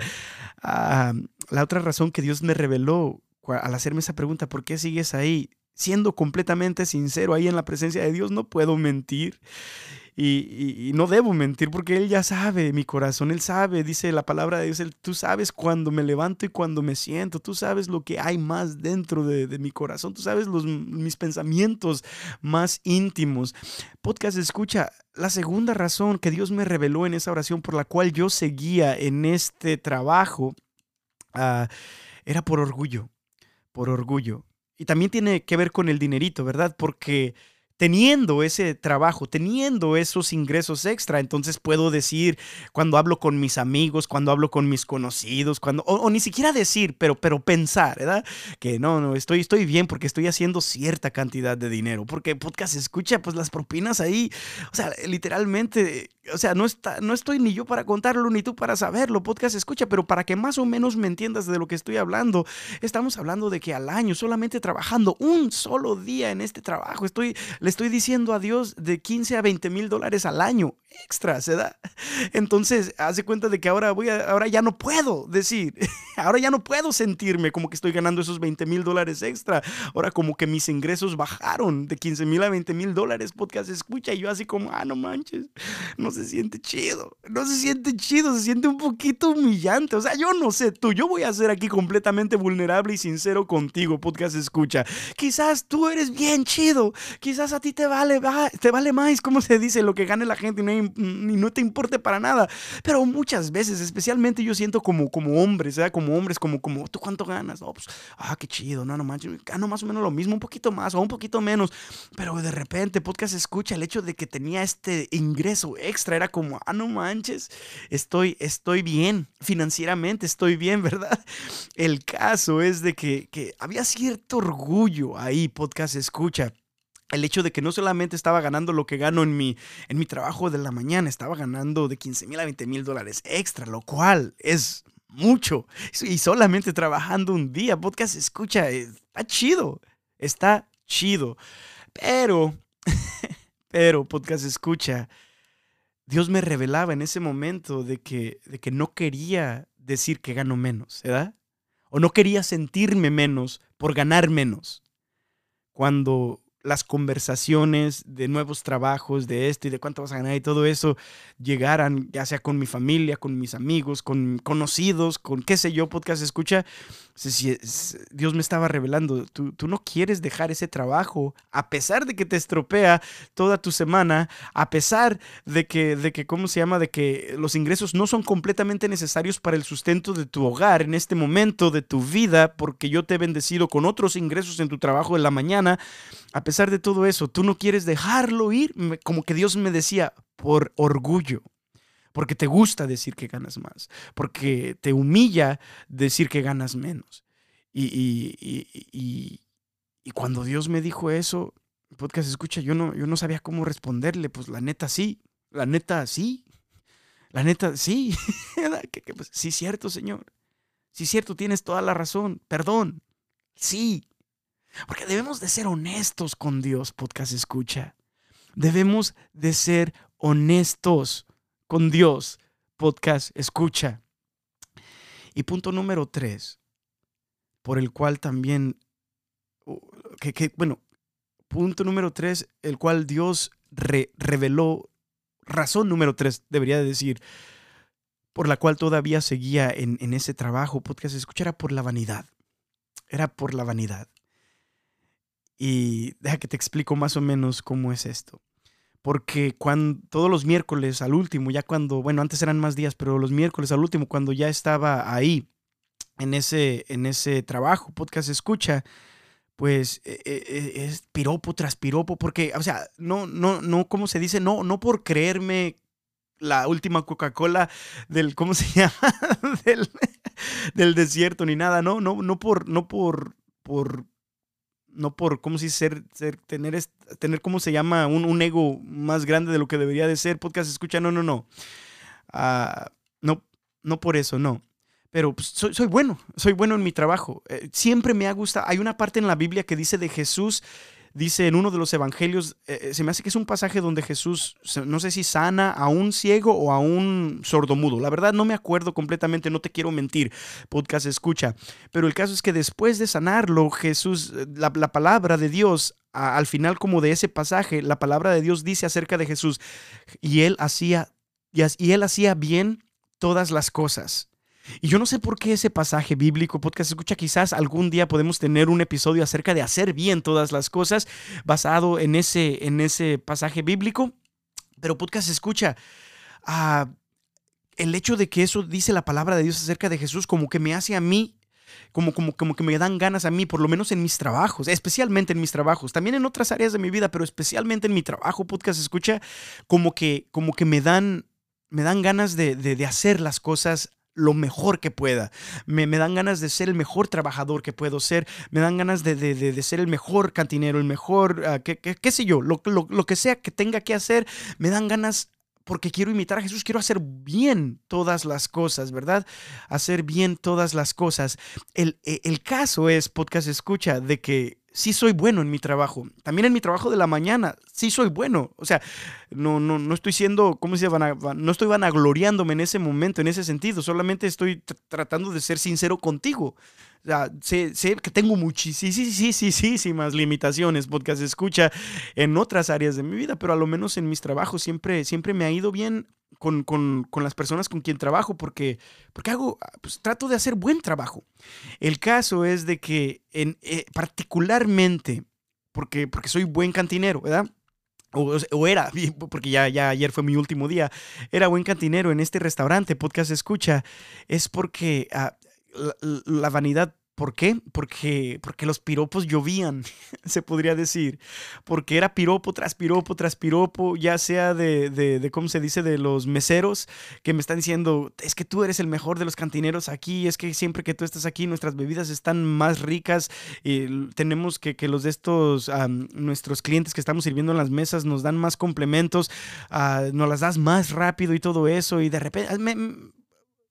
Ah, la otra razón que Dios me reveló al hacerme esa pregunta, ¿por qué sigues ahí? Siendo completamente sincero ahí en la presencia de Dios, no puedo mentir. Y, no debo mentir porque Él ya sabe mi corazón, Él sabe, dice la palabra de Dios, tú sabes cuando me levanto y cuando me siento, tú sabes lo que hay más dentro de, mi corazón, tú sabes los, mis pensamientos más íntimos. Podcast escucha, la segunda razón que Dios me reveló en esa oración por la cual yo seguía en este trabajo ah, era por orgullo, por orgullo. Y también tiene que ver con el dinerito, ¿verdad? Porque teniendo ese trabajo, teniendo esos ingresos extra, entonces puedo decir cuando hablo con mis amigos, cuando hablo con mis conocidos, cuando o, ni siquiera decir, pero pero pensar, ¿verdad? Que no, no, estoy estoy bien porque estoy haciendo cierta cantidad de dinero, porque podcast escucha pues las propinas ahí, o sea, literalmente o sea, no, está, no estoy ni yo para contarlo ni tú para saberlo, podcast escucha, pero para que más o menos me entiendas de lo que estoy hablando, estamos hablando de que al año, solamente trabajando un solo día en este trabajo, estoy, le estoy diciendo a Dios de 15 a 20 mil dólares al año extra, ¿se da? Entonces, hace cuenta de que ahora, voy a, ahora ya no puedo decir, *laughs* ahora ya no puedo sentirme como que estoy ganando esos 20 mil dólares extra. Ahora como que mis ingresos bajaron de 15 mil a 20 mil dólares podcast escucha y yo así como, ah, no manches, no se siente chido, no se siente chido, se siente un poquito humillante. O sea, yo no sé tú, yo voy a ser aquí completamente vulnerable y sincero contigo, podcast escucha. Quizás tú eres bien chido, quizás a ti te vale, te vale más, ¿cómo se dice? Lo que gane la gente no, no te importe para nada. Pero muchas veces, especialmente yo siento como, como hombres. Como hombres, como, como, ¿tú cuánto ganas? Pues, ah, qué chido, no, no manches, gano más o menos lo mismo, un poquito más o un poquito menos. Pero de repente, podcast escucha el hecho de que tenía este ingreso extra, era como, ah, no manches, estoy, estoy bien, financieramente estoy bien, *laughs* ¿verdad? El caso es de que, que había cierto orgullo ahí, podcast escucha el hecho de que no solamente estaba ganando lo que gano en mi, en mi trabajo de la mañana, estaba ganando de 15 mil a 20 mil dólares extra, lo cual es mucho. Y solamente trabajando un día, podcast escucha, está chido, está chido. Pero, *laughs* pero, podcast escucha, Dios me revelaba en ese momento de que, de que no quería decir que gano menos, ¿verdad? O no quería sentirme menos por ganar menos. Cuando las conversaciones de nuevos trabajos, de esto y de cuánto vas a ganar y todo eso, llegaran ya sea con mi familia, con mis amigos, con conocidos, con qué sé yo, podcast escucha, Dios me estaba revelando, tú, tú no quieres dejar ese trabajo, a pesar de que te estropea toda tu semana, a pesar de que, de que, ¿cómo se llama? De que los ingresos no son completamente necesarios para el sustento de tu hogar en este momento de tu vida, porque yo te he bendecido con otros ingresos en tu trabajo de la mañana, a pesar de todo eso, tú no quieres dejarlo ir, como que Dios me decía, por orgullo porque te gusta decir que ganas más, porque te humilla decir que ganas menos. Y, cuando Dios me dijo eso, podcast escucha, yo no, yo no sabía cómo responderle, pues la neta sí, la neta sí, la neta sí, *laughs* pues, sí cierto, Señor, sí cierto, tienes toda la razón, perdón, sí, porque debemos de ser honestos con Dios, podcast escucha. Debemos de ser honestos con Dios, podcast, escucha. Y punto número tres, por el cual también, que, bueno, punto número tres, el cual Dios reveló, razón número tres, debería decir, por la cual todavía seguía en, en ese trabajo, podcast, escucha, era por la vanidad. Era por la vanidad. Y deja que te explico más o menos cómo es esto porque cuando todos los miércoles al último, ya cuando, bueno, antes eran más días, pero los miércoles al último, cuando ya estaba ahí en ese, en ese trabajo, podcast escucha, pues e, e, e, es piropo tras piropo, porque, o sea, no, no, no, ¿cómo se dice? No, no por creerme la última Coca-Cola del, ¿cómo se *laughs* llama? del, del desierto ni nada, no, no, no por, no por, por no por, ¿cómo si ser, ser, tener, tener, ¿cómo se llama? Un, un, ego más grande de lo que debería de ser. Podcast escucha, no, no, no. Ah, no, no por eso, no. Pero pues, soy, soy, bueno, soy bueno en mi trabajo. Eh, siempre me ha gustado. Hay una parte en la Biblia que dice de Jesús dice en uno de los evangelios, eh, eh, se me hace que es un pasaje donde Jesús, no sé si sana a un ciego o a un sordomudo. La verdad no me acuerdo completamente, no te quiero mentir, podcast escucha. Pero el caso es que después de sanarlo, Jesús, eh, la, palabra de Dios, al final como de ese pasaje, la palabra de Dios dice acerca de Jesús, y él hacía, y él hacía bien todas las cosas. Y yo no sé por qué ese pasaje bíblico, podcast escucha, quizás algún día podemos tener un episodio acerca de hacer bien todas las cosas basado en ese, en ese pasaje bíblico. Pero podcast escucha, ah, el hecho de que eso dice la palabra de Dios acerca de Jesús como que me hace a mí como, como, como que me dan ganas a mí, por lo menos en mis trabajos, especialmente en mis trabajos, también en otras áreas de mi vida, pero especialmente en mi trabajo, podcast escucha, como que, como que me dan, me dan ganas de, de, de hacer las cosas lo mejor que pueda. Me, dan ganas de ser el mejor trabajador que puedo ser. Me dan ganas de, ser el mejor cantinero, el mejor, uh, qué, sé yo, lo, que sea que tenga que hacer. Me dan ganas porque quiero imitar a Jesús, quiero hacer bien todas las cosas, ¿verdad? Hacer bien todas las cosas. El, e, el caso es, podcast escucha, de que sí soy bueno en mi trabajo. También en mi trabajo de la mañana, sí soy bueno. O sea, no, no, no estoy siendo, ¿cómo se llama? No estoy vanagloriándome en ese momento, en ese sentido. Solamente estoy tratando de ser sincero contigo. O sea, sé, que tengo muchísimas limitaciones, podcast escucha en otras áreas de mi vida, pero a lo menos en mis trabajos siempre, siempre me ha ido bien con, con, las personas con quien trabajo porque, porque hago, pues, trato de hacer buen trabajo. El caso es de que en, eh, particularmente, porque, porque soy buen cantinero, ¿verdad? O, o, era, *laughs* porque ya, ya ayer fue mi último día, era buen cantinero en este restaurante, podcast escucha, es porque ah, la, vanidad ¿Por qué? Porque, porque los piropos llovían, *laughs* se podría decir. Porque era piropo tras piropo tras piropo, ya sea de, de, ¿cómo se dice?, de los meseros que me están diciendo, es que tú eres el mejor de los cantineros aquí, es que siempre que tú estás aquí nuestras bebidas están más ricas, y tenemos que, que los de estos, nuestros clientes que estamos sirviendo en las mesas nos dan más complementos, uh, nos las das más rápido y todo eso, y de repente... Me,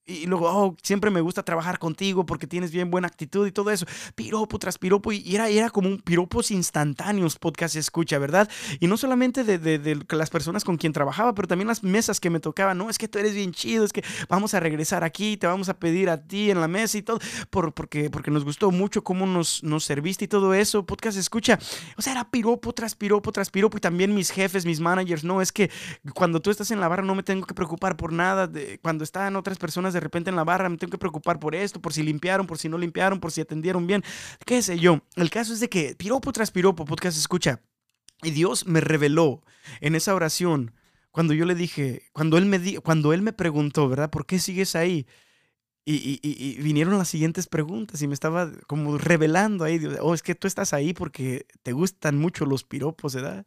y luego, oh, siempre me gusta trabajar contigo porque tienes bien buena actitud y todo eso. Piropo tras piropo. Y era, era como un piropos instantáneos podcast escucha, ¿verdad? Y no solamente de, de, las personas con quien trabajaba, pero también las mesas que me tocaban. No, es que tú eres bien chido, es que vamos a regresar aquí, te vamos a pedir a ti en la mesa y todo. Por, porque, porque nos gustó mucho cómo nos, nos serviste y todo eso. Podcast escucha. O sea, era piropo tras piropo tras piropo. Y también mis jefes, mis managers. No, es que cuando tú estás en la barra no me tengo que preocupar por nada. De, cuando están otras personas de repente en la barra, me tengo que preocupar por esto, por si limpiaron, por si no limpiaron, por si atendieron bien, qué sé yo. El caso es de que piropo tras piropo, podcast escucha, y Dios me reveló en esa oración cuando yo le dije, cuando él me, di, cuando él me preguntó, ¿verdad? ¿Por qué sigues ahí? Y, y, y, vinieron las siguientes preguntas y me estaba como revelando ahí, oh, es que tú estás ahí porque te gustan mucho los piropos, ¿verdad?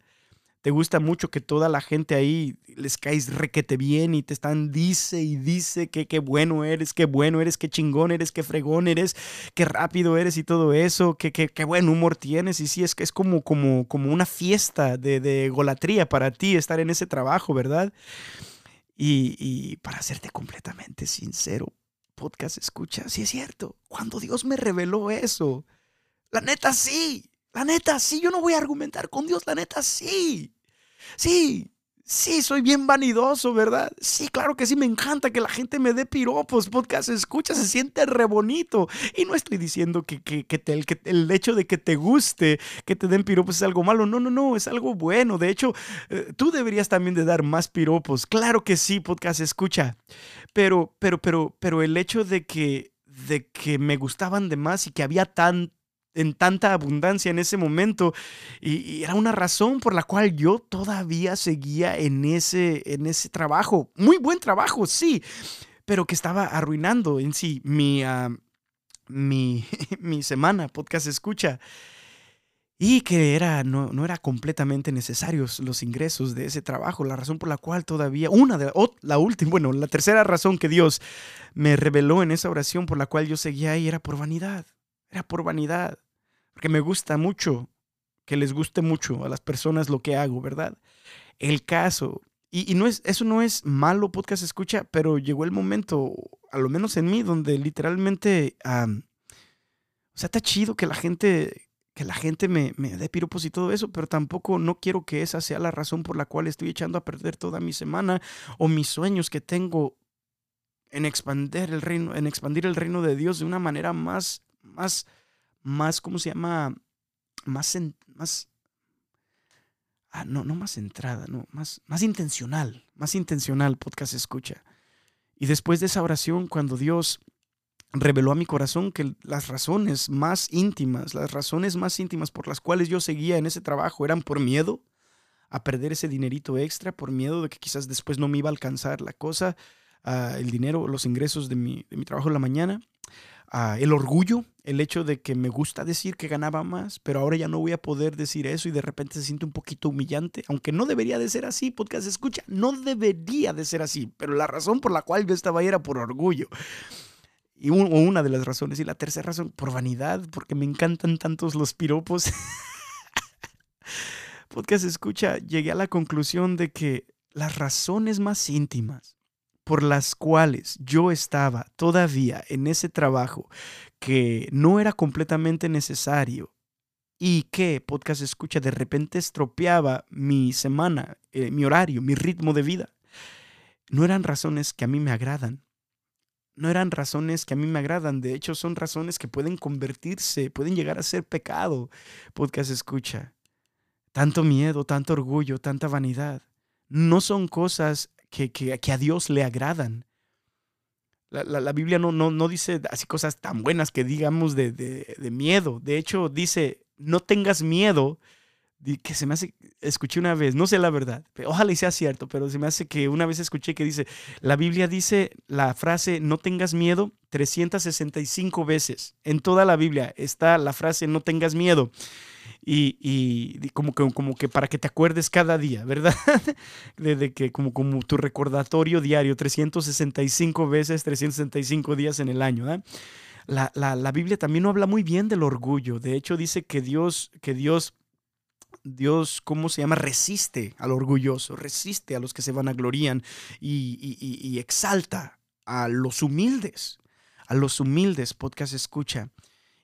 Te gusta mucho que toda la gente ahí les caes requete bien y te están dice y dice que qué bueno eres, qué bueno eres, qué chingón eres, qué fregón eres, qué rápido eres y todo eso, qué, qué buen humor tienes. Y sí, es que es como, como, como una fiesta de, de golatría para ti estar en ese trabajo, ¿verdad? Y, y para serte completamente sincero, podcast escucha, sí es cierto, cuando Dios me reveló eso, la neta sí, la neta, sí, yo no voy a argumentar con Dios, la neta, sí. Sí, sí, soy bien vanidoso, ¿verdad? Sí, claro que sí, me encanta que la gente me dé piropos, podcast, escucha, se siente re bonito. Y no estoy diciendo que, que, que, el, hecho de que te guste, que te den piropos es algo malo. No, no, no, es algo bueno. De hecho, eh, tú deberías también de dar más piropos. Claro que sí, podcast, escucha. Pero, pero, pero, pero el hecho de que, de que me gustaban de más y que había tan en tanta abundancia en ese momento. Y, era una razón por la cual yo todavía seguía en ese, en ese trabajo. Muy buen trabajo, sí, pero que estaba arruinando en sí mi, ah, mi, *laughs* mi semana, podcast escucha. Y que era, no, no era completamente necesarios los ingresos de ese trabajo, la razón por la cual todavía, una de, la última, bueno, la tercera razón que Dios me reveló en esa oración por la cual yo seguía ahí era por vanidad, era por vanidad porque me gusta mucho que les guste mucho a las personas lo que hago, ¿verdad? El caso, y, no es, eso no es malo podcast escucha, pero llegó el momento, a lo menos en mí, donde literalmente, o sea, está chido que la gente, que la gente me, me dé piropos y todo eso, pero tampoco no quiero que esa sea la razón por la cual estoy echando a perder toda mi semana o mis sueños que tengo en expandir el reino, en expandir el reino de Dios de una manera más, más más, ¿cómo se llama? Más, más, ah, no, no más centrada, no, más, más intencional, más intencional podcast escucha. Y después de esa oración, cuando Dios reveló a mi corazón que las razones más íntimas, las razones más íntimas por las cuales yo seguía en ese trabajo eran por miedo a perder ese dinerito extra, por miedo de que quizás después no me iba a alcanzar la cosa, ah, el dinero, los ingresos de mi, de mi trabajo en la mañana, el orgullo, el hecho de que me gusta decir que ganaba más, pero ahora ya no voy a poder decir eso y de repente se siente un poquito humillante, aunque no debería de ser así, podcast escucha, no debería de ser así, pero la razón por la cual yo estaba ahí era por orgullo. Y una de las razones, y la tercera razón, por vanidad, porque me encantan tantos los piropos. *laughs* podcast escucha, llegué a la conclusión de que las razones más íntimas por las cuales yo estaba todavía en ese trabajo que no era completamente necesario y que podcast escucha de repente estropeaba mi semana, eh, mi horario, mi ritmo de vida. No eran razones que a mí me agradan. No eran razones que a mí me agradan. De hecho, son razones que pueden convertirse, pueden llegar a ser pecado. Podcast escucha. Tanto miedo, tanto orgullo, tanta vanidad. No son cosas que, que, a Dios le agradan. La, Biblia no, no, no, dice así cosas tan buenas que digamos de, de, miedo. De hecho, dice, no tengas miedo, que se me hace, escuché una vez, no sé la verdad, ojalá y sea cierto, pero se me hace que una vez escuché que dice, la Biblia dice la frase no tengas miedo 365 veces. En toda la Biblia está la frase no tengas miedo. Y, como, que, como que para que te acuerdes cada día, ¿verdad? *laughs* de, que como, como tu recordatorio diario, 365 veces, 365 días en el año, ¿verdad? La, la, la, Biblia también no habla muy bien del orgullo. De hecho, dice que Dios, que Dios, Dios, ¿cómo se llama? Resiste al orgulloso, resiste a los que se vanaglorían y, y, y exalta a los humildes. A los humildes, podcast escucha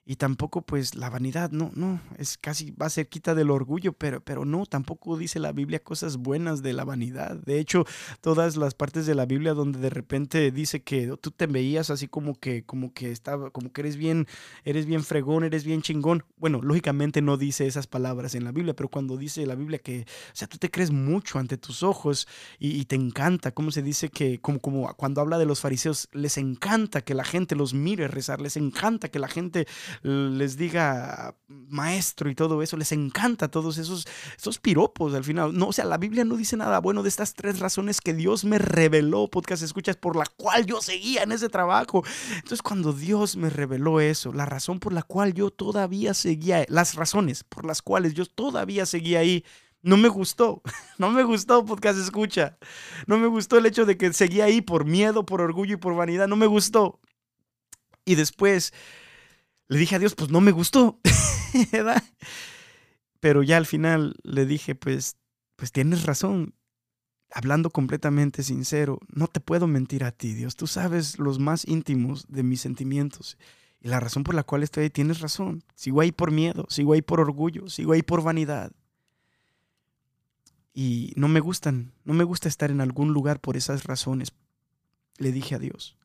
y tampoco pues la vanidad, no, no, es casi va a ser quita del orgullo, pero, pero no, tampoco dice la Biblia cosas buenas de la vanidad. De hecho, todas las partes de la Biblia donde de repente dice que tú te veías así como que, como que estaba, como que eres bien, eres bien fregón, eres bien chingón. Bueno, lógicamente no dice esas palabras en la Biblia, pero cuando dice la Biblia que, o sea, tú te crees mucho ante tus ojos y, te encanta, como se dice que, como, como cuando habla de los fariseos, les encanta que la gente los mire rezar, les encanta que la gente les diga maestro y todo eso, les encanta todos esos, esos piropos al final. No, o sea, la Biblia no dice nada bueno de estas tres razones que Dios me reveló, podcast escuchas, por la cual yo seguía en ese trabajo. Entonces, cuando Dios me reveló eso, la razón por la cual yo todavía seguía, las razones por las cuales yo todavía seguía ahí, no me gustó, *laughs* no me gustó podcast escucha, no me gustó el hecho de que seguía ahí por miedo, por orgullo y por vanidad, no me gustó. Y después le dije a Dios, pues no me gustó. *laughs* Pero ya al final le dije, pues, pues tienes razón. Hablando completamente sincero, no te puedo mentir a ti, Dios. Tú sabes los más íntimos de mis sentimientos. Y la razón por la cual estoy ahí, tienes razón. Sigo ahí por miedo, sigo ahí por orgullo, sigo ahí por vanidad. Y no me gustan, no me gusta estar en algún lugar por esas razones. Le dije a Dios.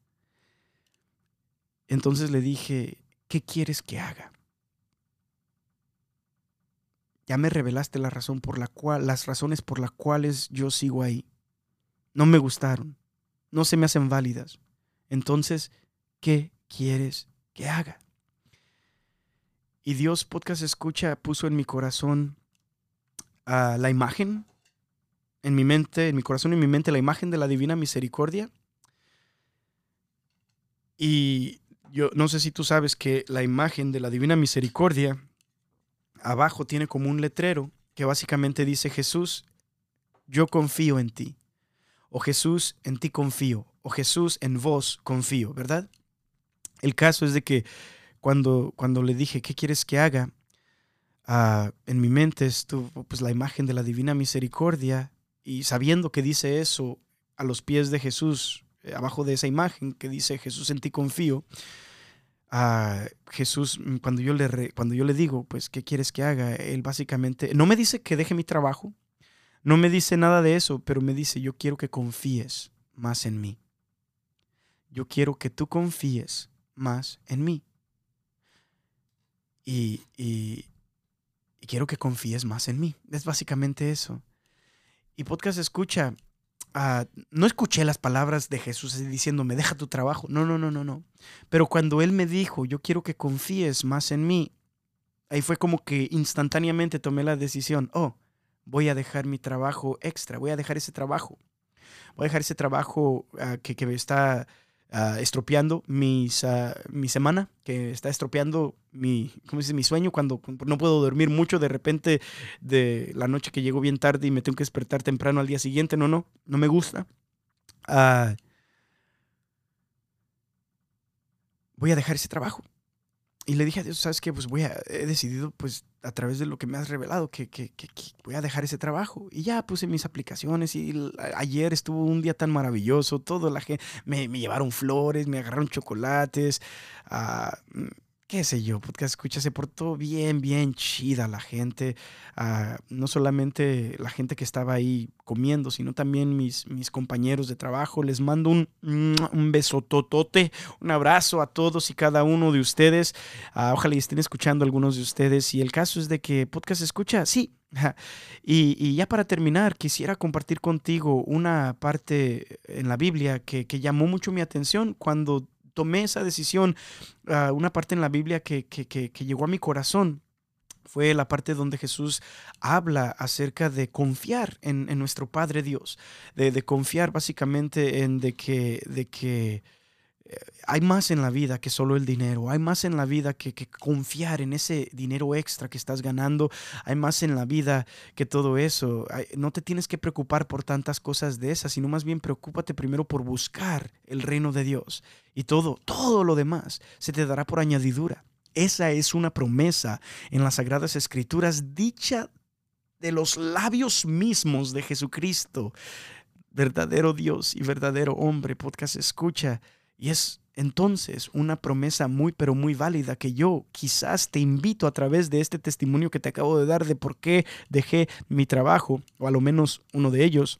Entonces le dije, ¿qué quieres que haga? Ya me revelaste la razón por la cual, las razones por las cuales yo sigo ahí. No me gustaron, no se me hacen válidas. Entonces, ¿qué quieres que haga? Y Dios Podcast Escucha puso en mi corazón ah, la imagen, en mi mente, en mi corazón y en mi mente, la imagen de la divina misericordia. Y yo no sé si tú sabes que la imagen de la Divina Misericordia abajo tiene como un letrero que básicamente dice Jesús, yo confío en ti. O Jesús, en ti confío. O Jesús, en vos confío, ¿verdad? El caso es de que cuando, cuando le dije, ¿qué quieres que haga? Ah, en mi mente estuvo pues, la imagen de la Divina Misericordia y sabiendo que dice eso a los pies de Jesús, abajo de esa imagen que dice Jesús en ti confío, a Jesús, mm, cuando yo, le cuando yo le digo, pues, ¿qué quieres que haga? Él básicamente, no me dice que deje mi trabajo, no me dice nada de eso, pero me dice, yo quiero que confíes más en mí. Yo quiero que tú confíes más en mí. Y, y, y quiero que confíes más en mí. Es básicamente eso. Y podcast escucha, No escuché las palabras de Jesús diciéndome, deja tu trabajo. No, no, no, no, no. Pero cuando Él me dijo, yo quiero que confíes más en mí, ahí fue como que instantáneamente tomé la decisión, oh, voy a dejar mi trabajo extra, voy a dejar ese trabajo. Voy a dejar ese trabajo ah, que, que me está Ah, estropeando mis, ah, mi semana, que está estropeando mi, ¿cómo dice? mi sueño cuando no puedo dormir mucho de repente de la noche que llego bien tarde y me tengo que despertar temprano al día siguiente. No, no, no me gusta. Ah, voy a dejar ese trabajo. Y le dije a Dios, ¿sabes qué? Pues voy a, he decidido, pues, a través de lo que me has revelado, que, que, voy a dejar ese trabajo. Y ya puse mis aplicaciones y ayer estuvo un día tan maravilloso, todo la gente, me, me llevaron flores, me agarraron chocolates, uh, qué sé yo, podcast escucha, se portó bien, bien chida la gente. Ah, no solamente la gente que estaba ahí comiendo, sino también mis, mis compañeros de trabajo. Les mando un, un besototote, un abrazo a todos y cada uno de ustedes. Ah, ojalá estén escuchando algunos de ustedes. Y el caso es de que podcast escucha, sí. Y, y ya para terminar, quisiera compartir contigo una parte en la Biblia que, que llamó mucho mi atención cuando tomé esa decisión, ah, una parte en la Biblia que, llegó a mi corazón fue la parte donde Jesús habla acerca de confiar en, nuestro Padre Dios, de, confiar básicamente en de que, de que hay más en la vida que solo el dinero, hay más en la vida que, confiar en ese dinero extra que estás ganando, hay más en la vida que todo eso. no te tienes que preocupar por tantas cosas de esas, sino más bien preocúpate primero por buscar el reino de Dios y todo, todo lo demás se te dará por añadidura. Esa es una promesa en las Sagradas Escrituras dicha de los labios mismos de Jesucristo, verdadero Dios y verdadero hombre. Podcast escucha y es entonces una promesa muy pero muy válida que yo quizás te invito a través de este testimonio que te acabo de dar de por qué dejé mi trabajo, o a lo menos uno de ellos,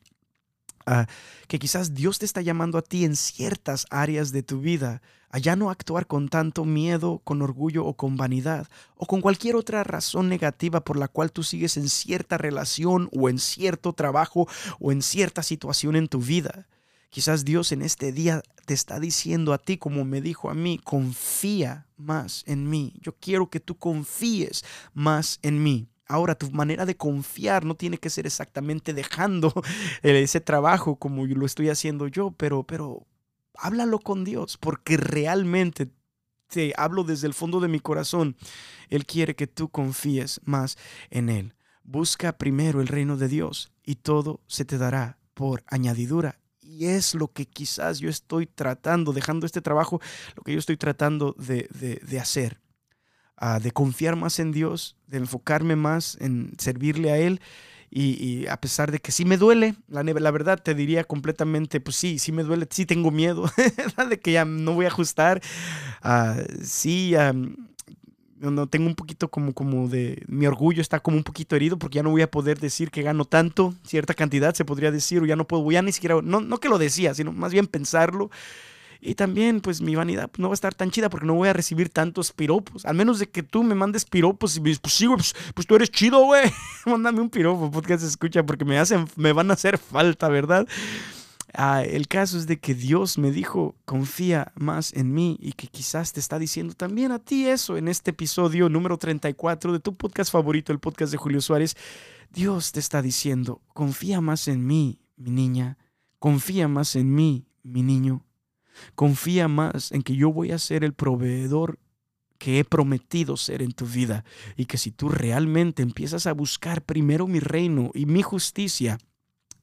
que quizás Dios te está llamando a ti en ciertas áreas de tu vida, a ya no actuar con tanto miedo, con orgullo o con vanidad, o con cualquier otra razón negativa por la cual tú sigues en cierta relación o en cierto trabajo o en cierta situación en tu vida. Quizás Dios en este día te está diciendo a ti, como me dijo a mí, confía más en mí. Yo quiero que tú confíes más en mí. Ahora, tu manera de confiar no tiene que ser exactamente dejando *laughs* ese trabajo como lo estoy haciendo yo, pero, pero háblalo con Dios, porque realmente te hablo desde el fondo de mi corazón. Él quiere que tú confíes más en Él. Busca primero el reino de Dios y todo se te dará por añadidura y es lo que quizás yo estoy tratando, dejando este trabajo, lo que yo estoy tratando de, hacer. Ah, de confiar más en Dios, de enfocarme más en servirle a Él. Y, a pesar de que sí me duele, la, la, verdad te diría completamente, pues sí, sí me duele, sí tengo miedo *laughs* de que ya no voy a ajustar. Uh, sí, no, tengo un poquito como, como de, mi orgullo está como un poquito herido porque ya no voy a poder decir que gano tanto, cierta cantidad se podría decir, o ya no puedo, ya ni siquiera, no, no que lo decía, sino más bien pensarlo. Y también, pues mi vanidad no va a estar tan chida porque no voy a recibir tantos piropos. Al menos de que tú me mandes piropos y me dices, pues sí, pues, pues, tú eres chido, güey. *laughs* Mándame un piropo, podcast escucha, porque me hacen, me van a hacer falta, ¿verdad? Ah, el caso es de que Dios me dijo, confía más en mí y que quizás te está diciendo también a ti eso en este episodio número 34 de tu podcast favorito, el podcast de Julio Suárez. Dios te está diciendo, confía más en mí, mi niña, confía más en mí, mi niño, confía más en que yo voy a ser el proveedor que he prometido ser en tu vida y que si tú realmente empiezas a buscar primero mi reino y mi justicia,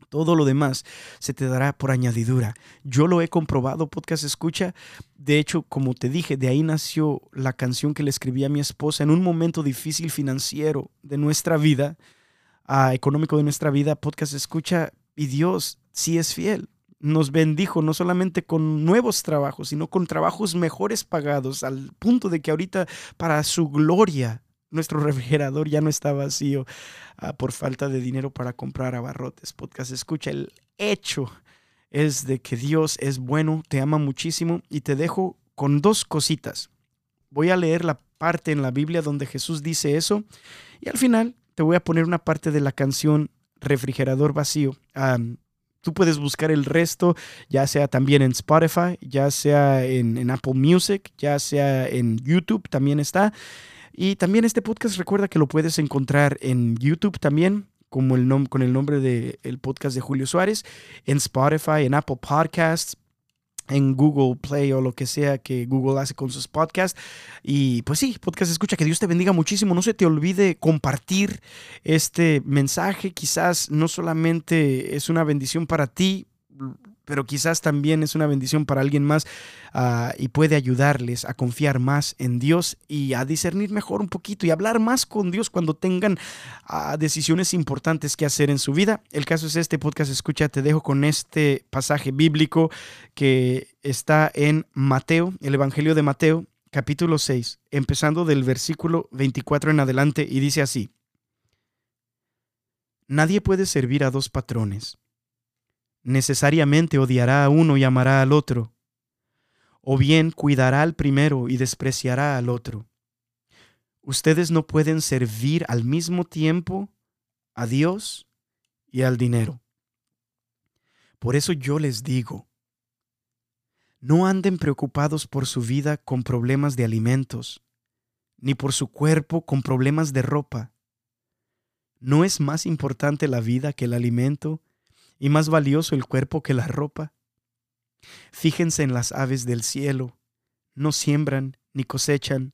todo lo demás se te dará por añadidura. Yo lo he comprobado, podcast escucha. De hecho, como te dije, de ahí nació la canción que le escribí a mi esposa en un momento difícil financiero de nuestra vida, económico de nuestra vida. Podcast escucha y Dios sí es fiel. Nos bendijo no solamente con nuevos trabajos, sino con trabajos mejores pagados, al punto de que ahorita para su gloria nuestro refrigerador ya no está vacío ah, por falta de dinero para comprar abarrotes. Podcast, escucha, el hecho es de que Dios es bueno, te ama muchísimo y te dejo con dos cositas. Voy a leer la parte en la Biblia donde Jesús dice eso y al final te voy a poner una parte de la canción Refrigerador Vacío. tú puedes buscar el resto, ya sea también en Spotify, ya sea en, en Apple Music, ya sea en YouTube, también está. Y también este podcast recuerda que lo puedes encontrar en YouTube también, como el con el nombre del podcast de Julio Suárez, en Spotify, en Apple Podcasts, en Google Play o lo que sea que Google hace con sus podcasts. Y pues sí, podcast escucha, que Dios te bendiga muchísimo. No se te olvide compartir este mensaje. Quizás no solamente es una bendición para ti, pero quizás también es una bendición para alguien más ah, y puede ayudarles a confiar más en Dios y a discernir mejor un poquito y hablar más con Dios cuando tengan ah, decisiones importantes que hacer en su vida. El caso es este podcast, escucha, te dejo con este pasaje bíblico que está en Mateo, el Evangelio de Mateo, capítulo 6, empezando del versículo 24 en adelante, y dice así, Nadie puede servir a dos patrones. Necesariamente odiará a uno y amará al otro, o bien cuidará al primero y despreciará al otro. Ustedes no pueden servir al mismo tiempo a Dios y al dinero. Por eso yo les digo, no anden preocupados por su vida con problemas de alimentos, ni por su cuerpo con problemas de ropa. ¿No es más importante la vida que el alimento y más valioso el cuerpo que la ropa? Fíjense en las aves del cielo, no siembran ni cosechan,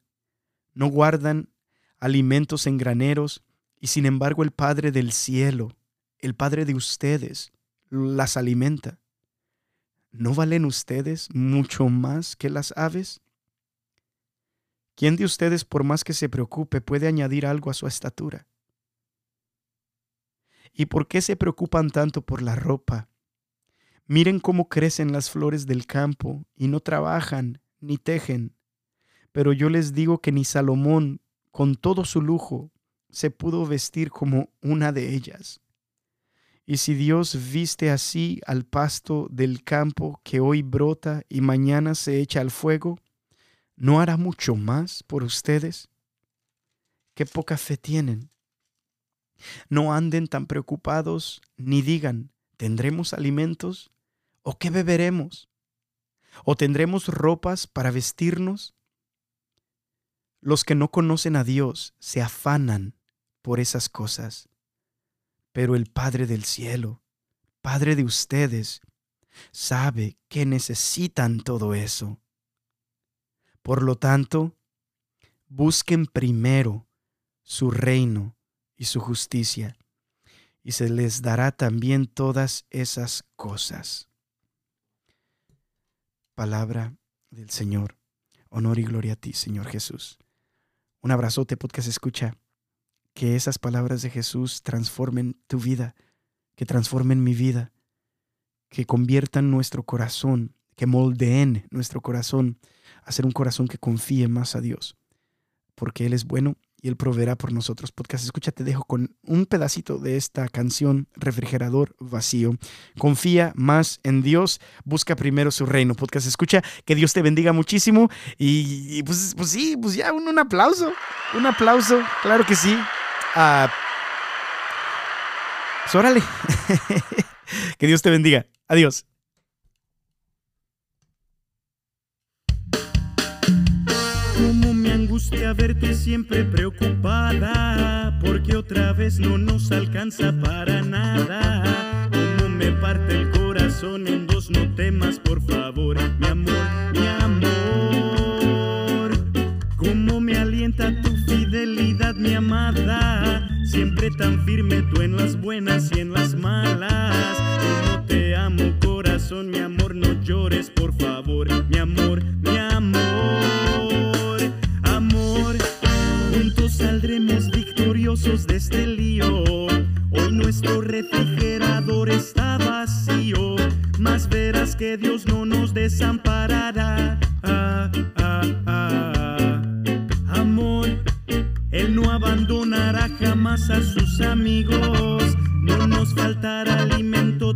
no guardan alimentos en graneros, y sin embargo el Padre del cielo, el Padre de ustedes, las alimenta. ¿No valen ustedes mucho más que las aves? ¿Quién de ustedes, por más que se preocupe, puede añadir algo a su estatura? ¿Y por qué se preocupan tanto por la ropa? Miren cómo crecen las flores del campo y no trabajan ni tejen. Pero yo les digo que ni Salomón, con todo su lujo, se pudo vestir como una de ellas. Y si Dios viste así al pasto del campo que hoy brota y mañana se echa al fuego, ¿no hará mucho más por ustedes? Qué poca fe tienen. No anden tan preocupados ni digan, ¿tendremos alimentos? ¿O qué beberemos? ¿O tendremos ropas para vestirnos? Los que no conocen a Dios se afanan por esas cosas. Pero el Padre del cielo, Padre de ustedes, sabe que necesitan todo eso. Por lo tanto, busquen primero su reino y su justicia, y se les dará también todas esas cosas. Palabra del Señor. Honor y gloria a ti, Señor Jesús. Un abrazote, podcast escucha. Que esas palabras de Jesús transformen tu vida, que transformen mi vida, que conviertan nuestro corazón, que moldeen nuestro corazón a ser un corazón que confíe más a Dios, porque Él es bueno y Él proveerá por nosotros. Podcast Escucha, te dejo con un pedacito de esta canción, Refrigerador Vacío. Confía más en Dios, busca primero su reino. Podcast Escucha, que Dios te bendiga muchísimo. Y, pues, pues, sí, pues ya un, aplauso, un aplauso, claro que sí. Ah, pues órale, *laughs* que Dios te bendiga. Adiós. Angustia verte siempre preocupada, porque otra vez no nos alcanza para nada. Como me parte el corazón en dos, no temas, por favor, mi amor, mi amor. Como me alienta tu fidelidad, mi amada, siempre tan firme tú en las buenas y en las malas. Como te amo, corazón, mi amor, no llores, por favor, mi amor, mi amor. Nuestro refrigerador está vacío, mas verás que Dios no nos desamparará. Ah, ah, ah. Amor, Él no abandonará jamás a sus amigos, no nos faltará alimento